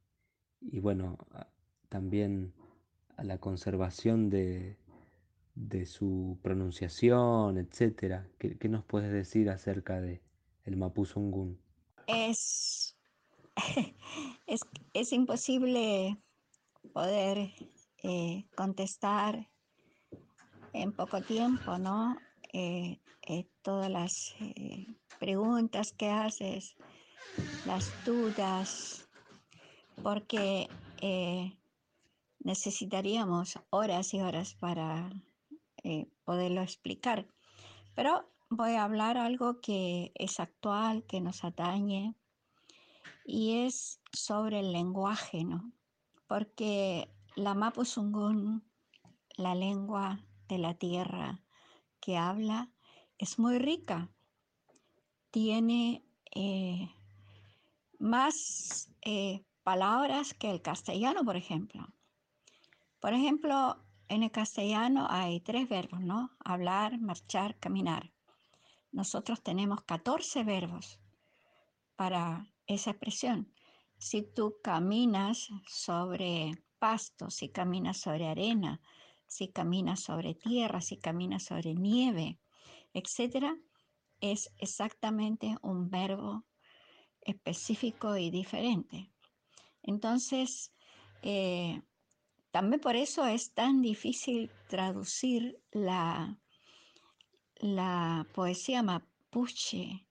y bueno, también a la conservación de, de su pronunciación, etcétera. ¿Qué, ¿Qué, nos puedes decir acerca de el mapuzungún? Es, es, es imposible poder eh, contestar en poco tiempo, ¿no? Eh, eh, todas las preguntas que haces, las dudas, porque necesitaríamos horas y horas para poderlo explicar. Pero voy a hablar algo que es actual, que nos atañe, y es sobre el lenguaje, ¿no? Porque la Mapuzungún, la lengua de la tierra que habla, es muy rica. Tiene eh, más eh, palabras que el castellano, por ejemplo. Por ejemplo, en el castellano hay tres verbos, ¿no? Hablar, marchar, caminar. Nosotros tenemos 14 verbos para esa expresión. Si tú caminas sobre pasto, si caminas sobre arena, si caminas sobre tierra, si caminas sobre nieve, etcétera, es exactamente un verbo específico y diferente. Entonces, eh, también por eso es tan difícil traducir la, la poesía mapuche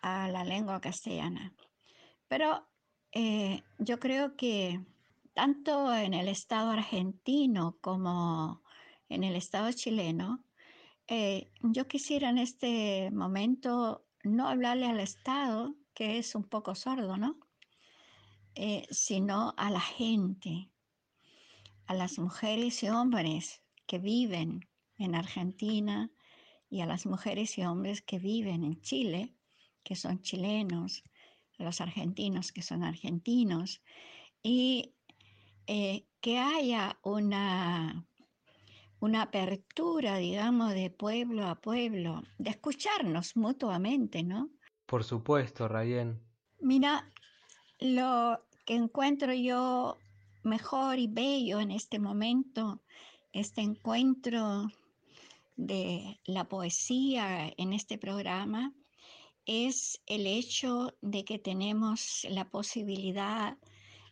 a la lengua castellana. Pero eh, yo creo que tanto en el Estado argentino como en el Estado chileno, eh, yo quisiera en este momento no hablarle al Estado, que es un poco sordo, ¿no? Eh, sino a la gente, a las mujeres y hombres que viven en Argentina y a las mujeres y hombres que viven en Chile, que son chilenos, a los argentinos que son argentinos, y eh, que haya una, una apertura, digamos, de pueblo a pueblo, de escucharnos mutuamente, ¿no? Por supuesto, Rayen. Mira, lo que encuentro yo mejor y bello en este momento, este encuentro de la poesía en este programa, es el hecho de que tenemos la posibilidad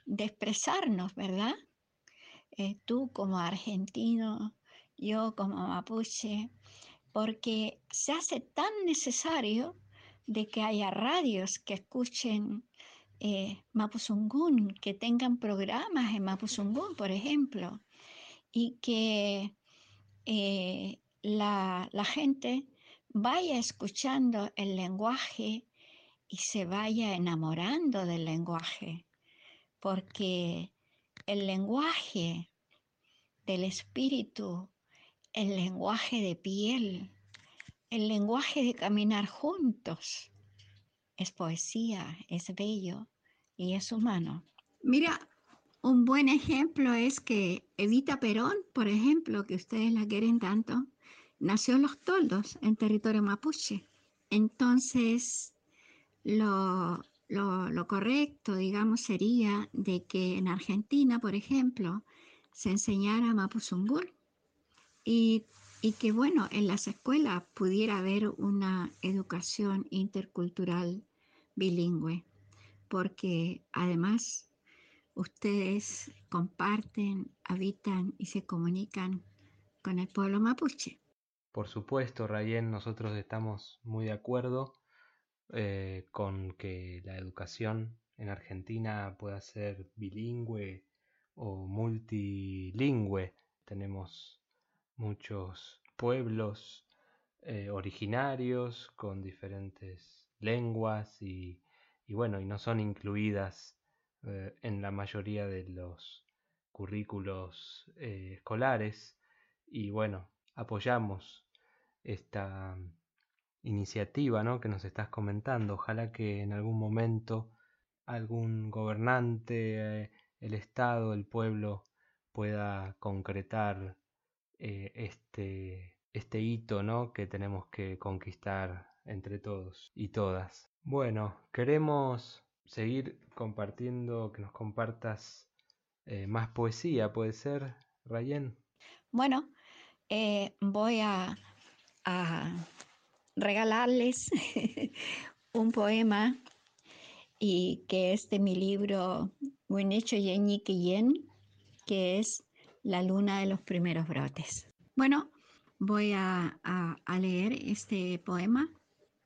de expresarnos, ¿verdad? Eh, tú como argentino, yo como mapuche, porque se hace tan necesario de que haya radios que escuchen eh, que tengan programas en Mapuzungún, por ejemplo, y que eh, la, gente vaya escuchando el lenguaje y se vaya enamorando del lenguaje, porque el lenguaje del espíritu, el lenguaje de piel, el lenguaje de caminar juntos, es poesía, es bello y es humano. Mira, un buen ejemplo es que Evita Perón, por ejemplo, que ustedes la quieren tanto, nació en Los Toldos, en territorio mapuche. Entonces, lo, correcto, digamos, sería de que en Argentina, por ejemplo, se enseñara mapuzungún y, y que, bueno, en las escuelas pudiera haber una educación intercultural bilingüe, porque además ustedes comparten, habitan y se comunican con el pueblo mapuche. Por supuesto, Rayen, nosotros estamos muy de acuerdo eh, con que la educación en Argentina pueda ser bilingüe o multilingüe. Tenemos muchos pueblos eh, originarios con diferentes lenguas y, bueno, y no son incluidas eh, en la mayoría de los currículos escolares y bueno, apoyamos esta iniciativa ¿no? que nos estás comentando. Ojalá que en algún momento algún gobernante, eh, el Estado, el pueblo pueda concretar eh, este, este hito ¿no? que tenemos que conquistar entre todos y todas. Bueno, queremos seguir compartiendo, que nos compartas eh, más poesía, ¿puede ser, Rayen? Bueno, voy a a regalarles un poema y que es de mi libro Winicho Yen, que es La luna de los primeros brotes. Bueno, voy a, leer este poema.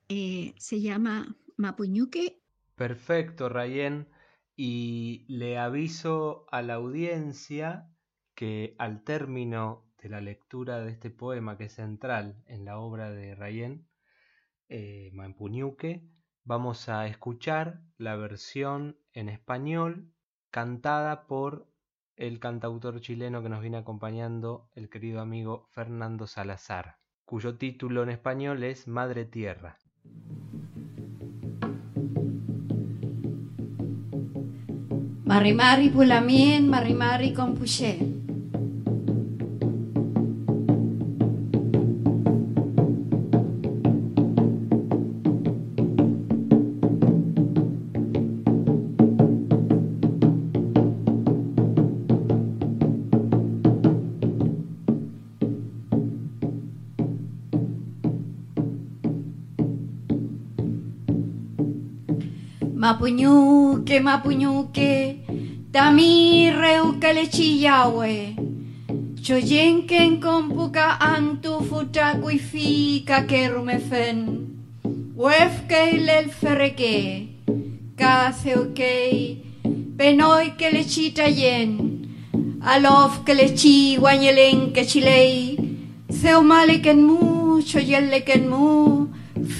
Eh, se llama Mapuñuque. Perfecto, Rayen. Y le aviso a la audiencia que al término de la lectura de este poema que es central en la obra de Rayen, eh, vamos a escuchar la versión en español cantada por el cantautor chileno que nos viene acompañando, el querido amigo Fernando Salazar, cuyo título en español es Madre Tierra. Marimari pulamien, marimari compuché. Mapuñuque, mapuñuque, tami reucalechillahue. Choyenken compuca antu futacuifica querumefen. Huefke lel ferreque, caseuquei, penoi que lechita yen. Alof que lechi guañelen que chilei, seumale que mu, choyel que mu.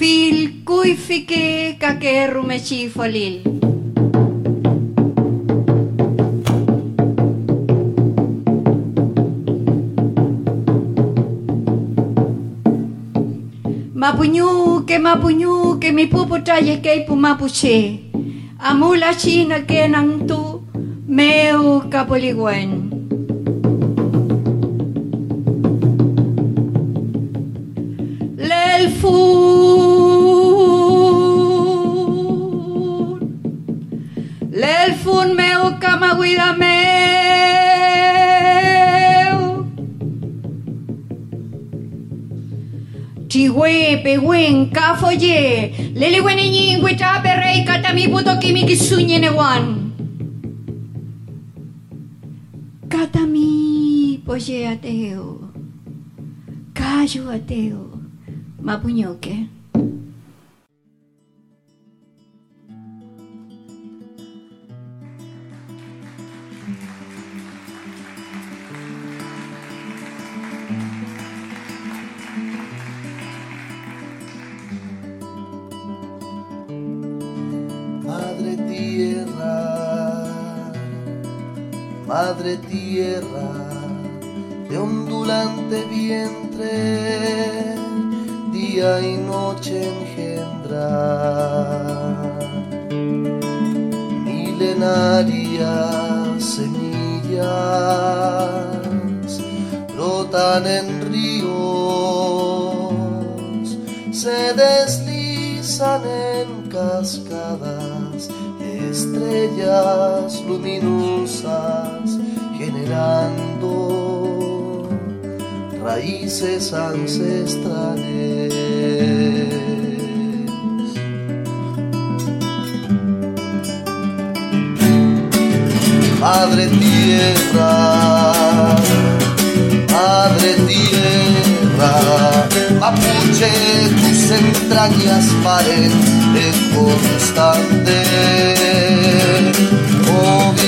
Fil kuifike kakeru mechi folil. Mapuñu que mapuñu que mi pupu talle que pu mapuche. Amula china que nang tu meu capoligüen. Camaguida meu Chihue, pehuen, kafoye Lele wenenyi, wita perrei katami puto kimi kisunye newan Katami poye ateo. Kayo ateo. Mapuñoque. Tierra, de ondulante vientre, día y noche engendra. Milenarias semillas brotan en ríos, se deslizan en cascadas, estrellas luminosas generando raíces ancestrales. Madre tierra, madre tierra, mapuche, tus entrañas paren en constante movimiento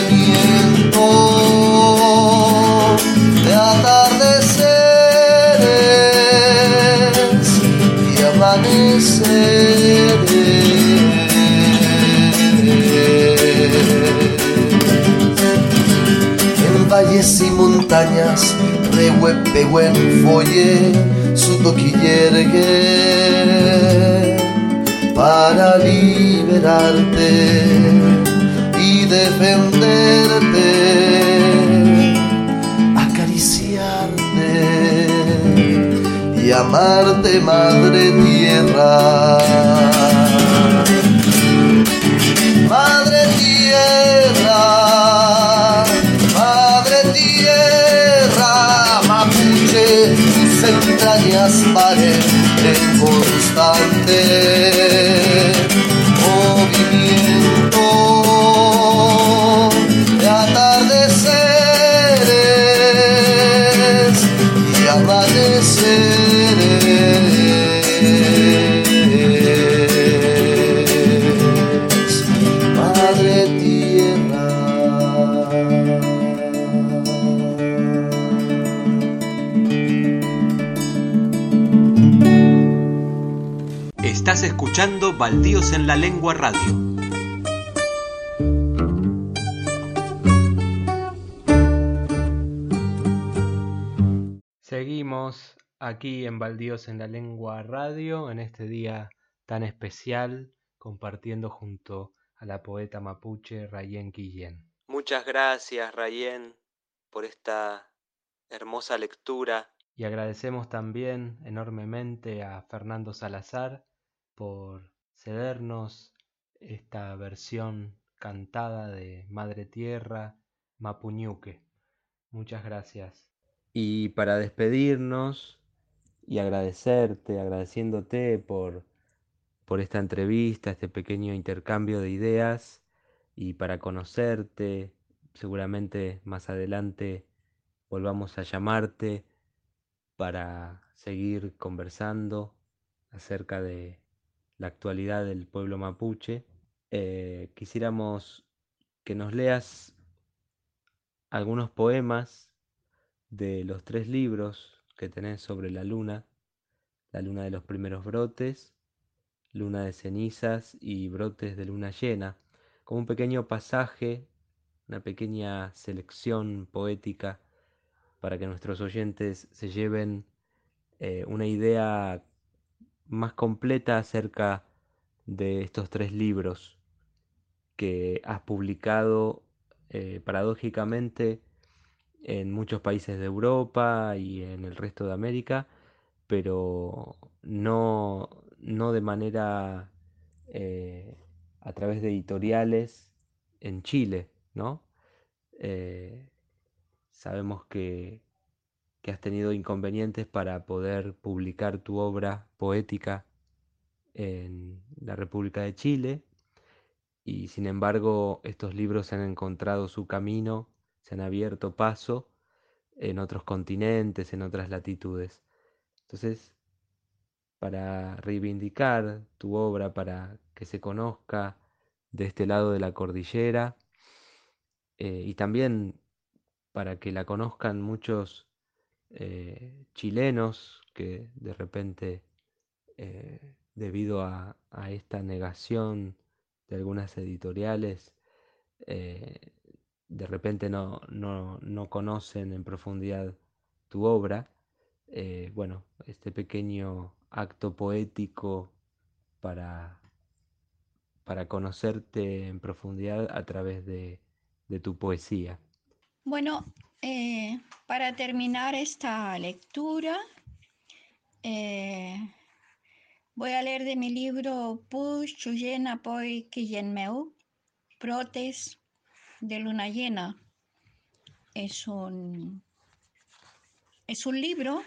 montañas, rehuepehuen folle, su toquillergue, para liberarte y defenderte, acariciarte y amarte, madre tierra. Entrañas paren en Baldíos en la Lengua Radio. Seguimos aquí en Baldíos en la Lengua Radio en este día tan especial compartiendo junto a la poeta mapuche Rayen Guillén. Muchas gracias Rayen por esta hermosa lectura. Y agradecemos también enormemente a Fernando Salazar por cedernos esta versión cantada de Madre Tierra Mapuñuque. Muchas gracias. Y para despedirnos y agradecerte, agradeciéndote por, por esta entrevista, este pequeño intercambio de ideas y para conocerte, seguramente más adelante volvamos a llamarte para seguir conversando acerca de la actualidad del pueblo mapuche. Eh, quisiéramos que nos leas algunos poemas de los tres libros que tenés sobre la luna, la luna de los primeros brotes, luna de cenizas y brotes de luna llena, como un pequeño pasaje, una pequeña selección poética para que nuestros oyentes se lleven eh, una idea más completa acerca de estos tres libros que has publicado eh, paradójicamente en muchos países de Europa y en el resto de América, pero no, no de manera eh, a través de editoriales en Chile, ¿no? Eh, sabemos que, que has tenido inconvenientes para poder publicar tu obra poética en la República de Chile y sin embargo estos libros han encontrado su camino se han abierto paso en otros continentes, en otras latitudes. Entonces, para reivindicar tu obra, para que se conozca de este lado de la cordillera, eh, y también para que la conozcan muchos eh, chilenos que de repente, eh, debido a, a, esta negación de algunas editoriales, de repente no, no, conocen en profundidad tu obra, eh, bueno, este pequeño acto poético para, para conocerte en profundidad a través de, tu poesía. Bueno, eh, para terminar esta lectura, eh, voy a leer de mi libro Push Chuyena Poi Kiyenmeu, Protes de luna llena es un, es un libro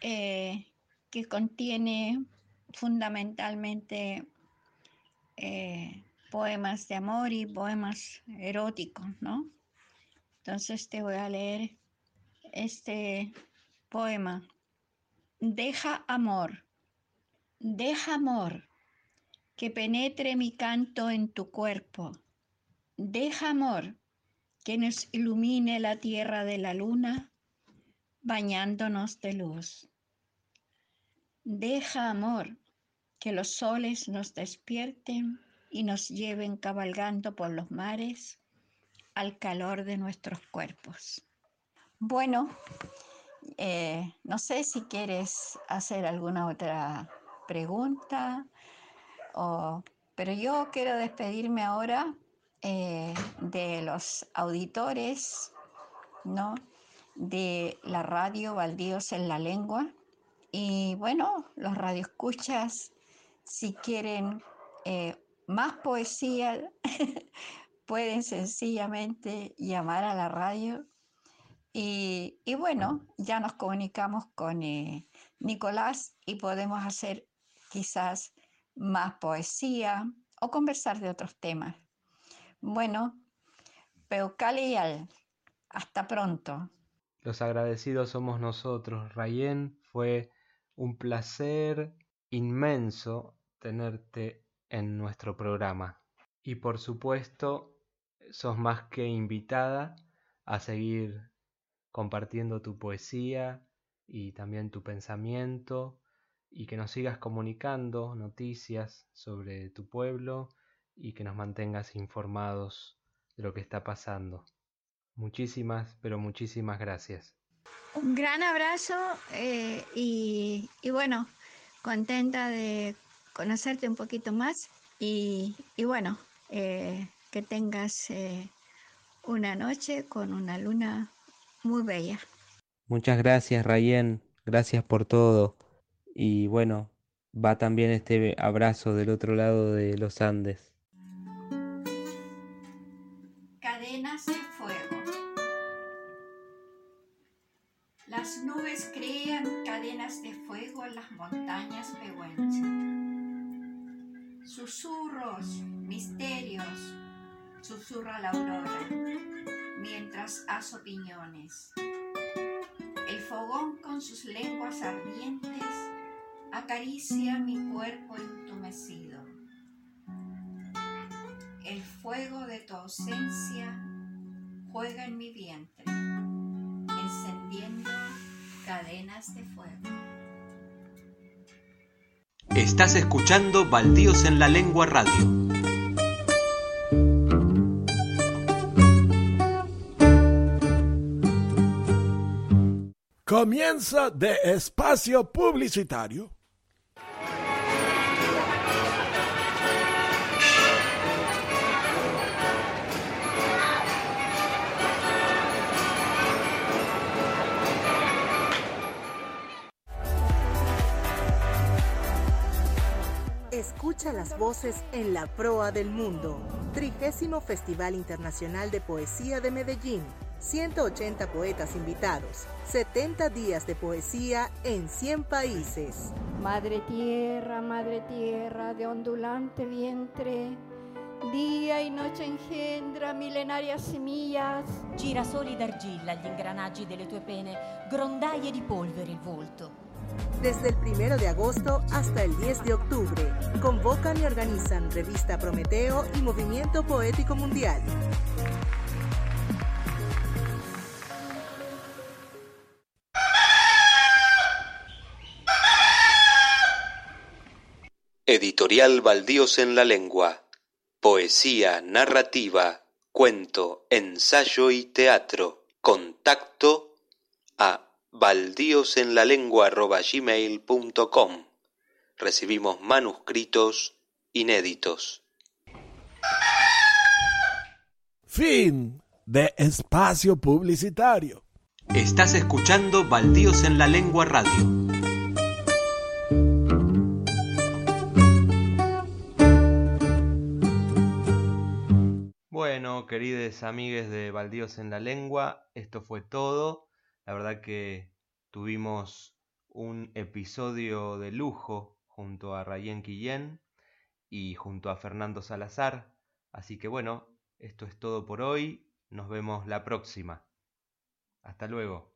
eh, que contiene fundamentalmente poemas de amor y poemas eróticos, ¿no? Entonces te voy a leer este poema. Deja amor, deja amor que penetre mi canto en tu cuerpo Deja amor que nos ilumine la tierra de la luna, bañándonos de luz. Deja amor que los soles nos despierten y nos lleven cabalgando por los mares al calor de nuestros cuerpos. Bueno, eh, no sé si quieres hacer alguna otra pregunta, pero yo quiero despedirme ahora eh, de los auditores, ¿no? De la radio Baldíos en la Lengua. Y bueno, los radioescuchas, si quieren eh, más poesía, pueden sencillamente llamar a la radio. Y, bueno, ya nos comunicamos con eh, Nicolás y podemos hacer quizás más poesía o conversar de otros temas. Bueno, Peucalial, hasta pronto. Los agradecidos somos nosotros, Rayen. Fue un placer inmenso tenerte en nuestro programa. Y por supuesto, sos más que invitada a seguir compartiendo tu poesía y también tu pensamiento y que nos sigas comunicando noticias sobre tu pueblo y que nos mantengas informados de lo que está pasando. Muchísimas, pero muchísimas gracias. Un gran abrazo eh, y, bueno, contenta de conocerte un poquito más y, bueno, eh, que tengas eh, una noche con una luna muy bella. Muchas gracias, Rayen. Gracias por todo. Y bueno, va también este abrazo del otro lado de los Andes. Cadenas de fuego. Las nubes crean cadenas de fuego en las montañas pehuenches. Susurros, misterios, susurra la aurora, mientras haz opiniones. El fogón con sus lenguas ardientes acaricia mi cuerpo entumecido. El fuego de tu ausencia juega en mi vientre, encendiendo cadenas de fuego. Estás escuchando Baldíos en la Lengua Radio. Comienza de espacio publicitario. Escucha las voces en la proa del mundo. Trigésimo Festival Internacional de Poesía de Medellín 180 poetas invitados, 70 días de poesía en 100 países. Madre tierra, madre tierra de ondulante vientre, día y noche engendra millenarias semillas. Girasoli d'argilla gli ingranaggi delle tue pene, grondaie di polvere il volto. Desde el 1 de agosto hasta el 10 de octubre, convocan y organizan Revista Prometeo y Movimiento Poético Mundial. Editorial Baldíos en la Lengua. Poesía, narrativa, cuento, ensayo y teatro. Contacto a baldíosenlalengua.gmail.com Recibimos manuscritos inéditos. Fin de espacio publicitario. Estás escuchando Baldíos en la Lengua Radio. Bueno, queridos amigues de Baldíos en la Lengua, esto fue todo. La verdad que tuvimos un episodio de lujo junto a Rayen Quillén y junto a Fernando Salazar. Así que bueno, esto es todo por hoy. Nos vemos la próxima. Hasta luego.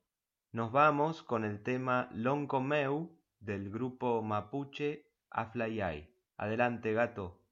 Nos vamos con el tema Loncomeu del grupo mapuche Aflayay. Adelante, gato.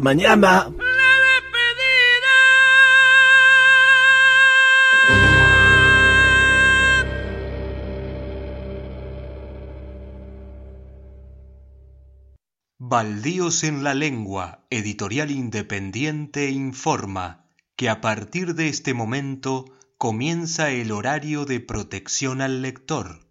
Hasta mañana. Baldíos en la lengua, editorial independiente, informa que a partir de este momento comienza el horario de protección al lector.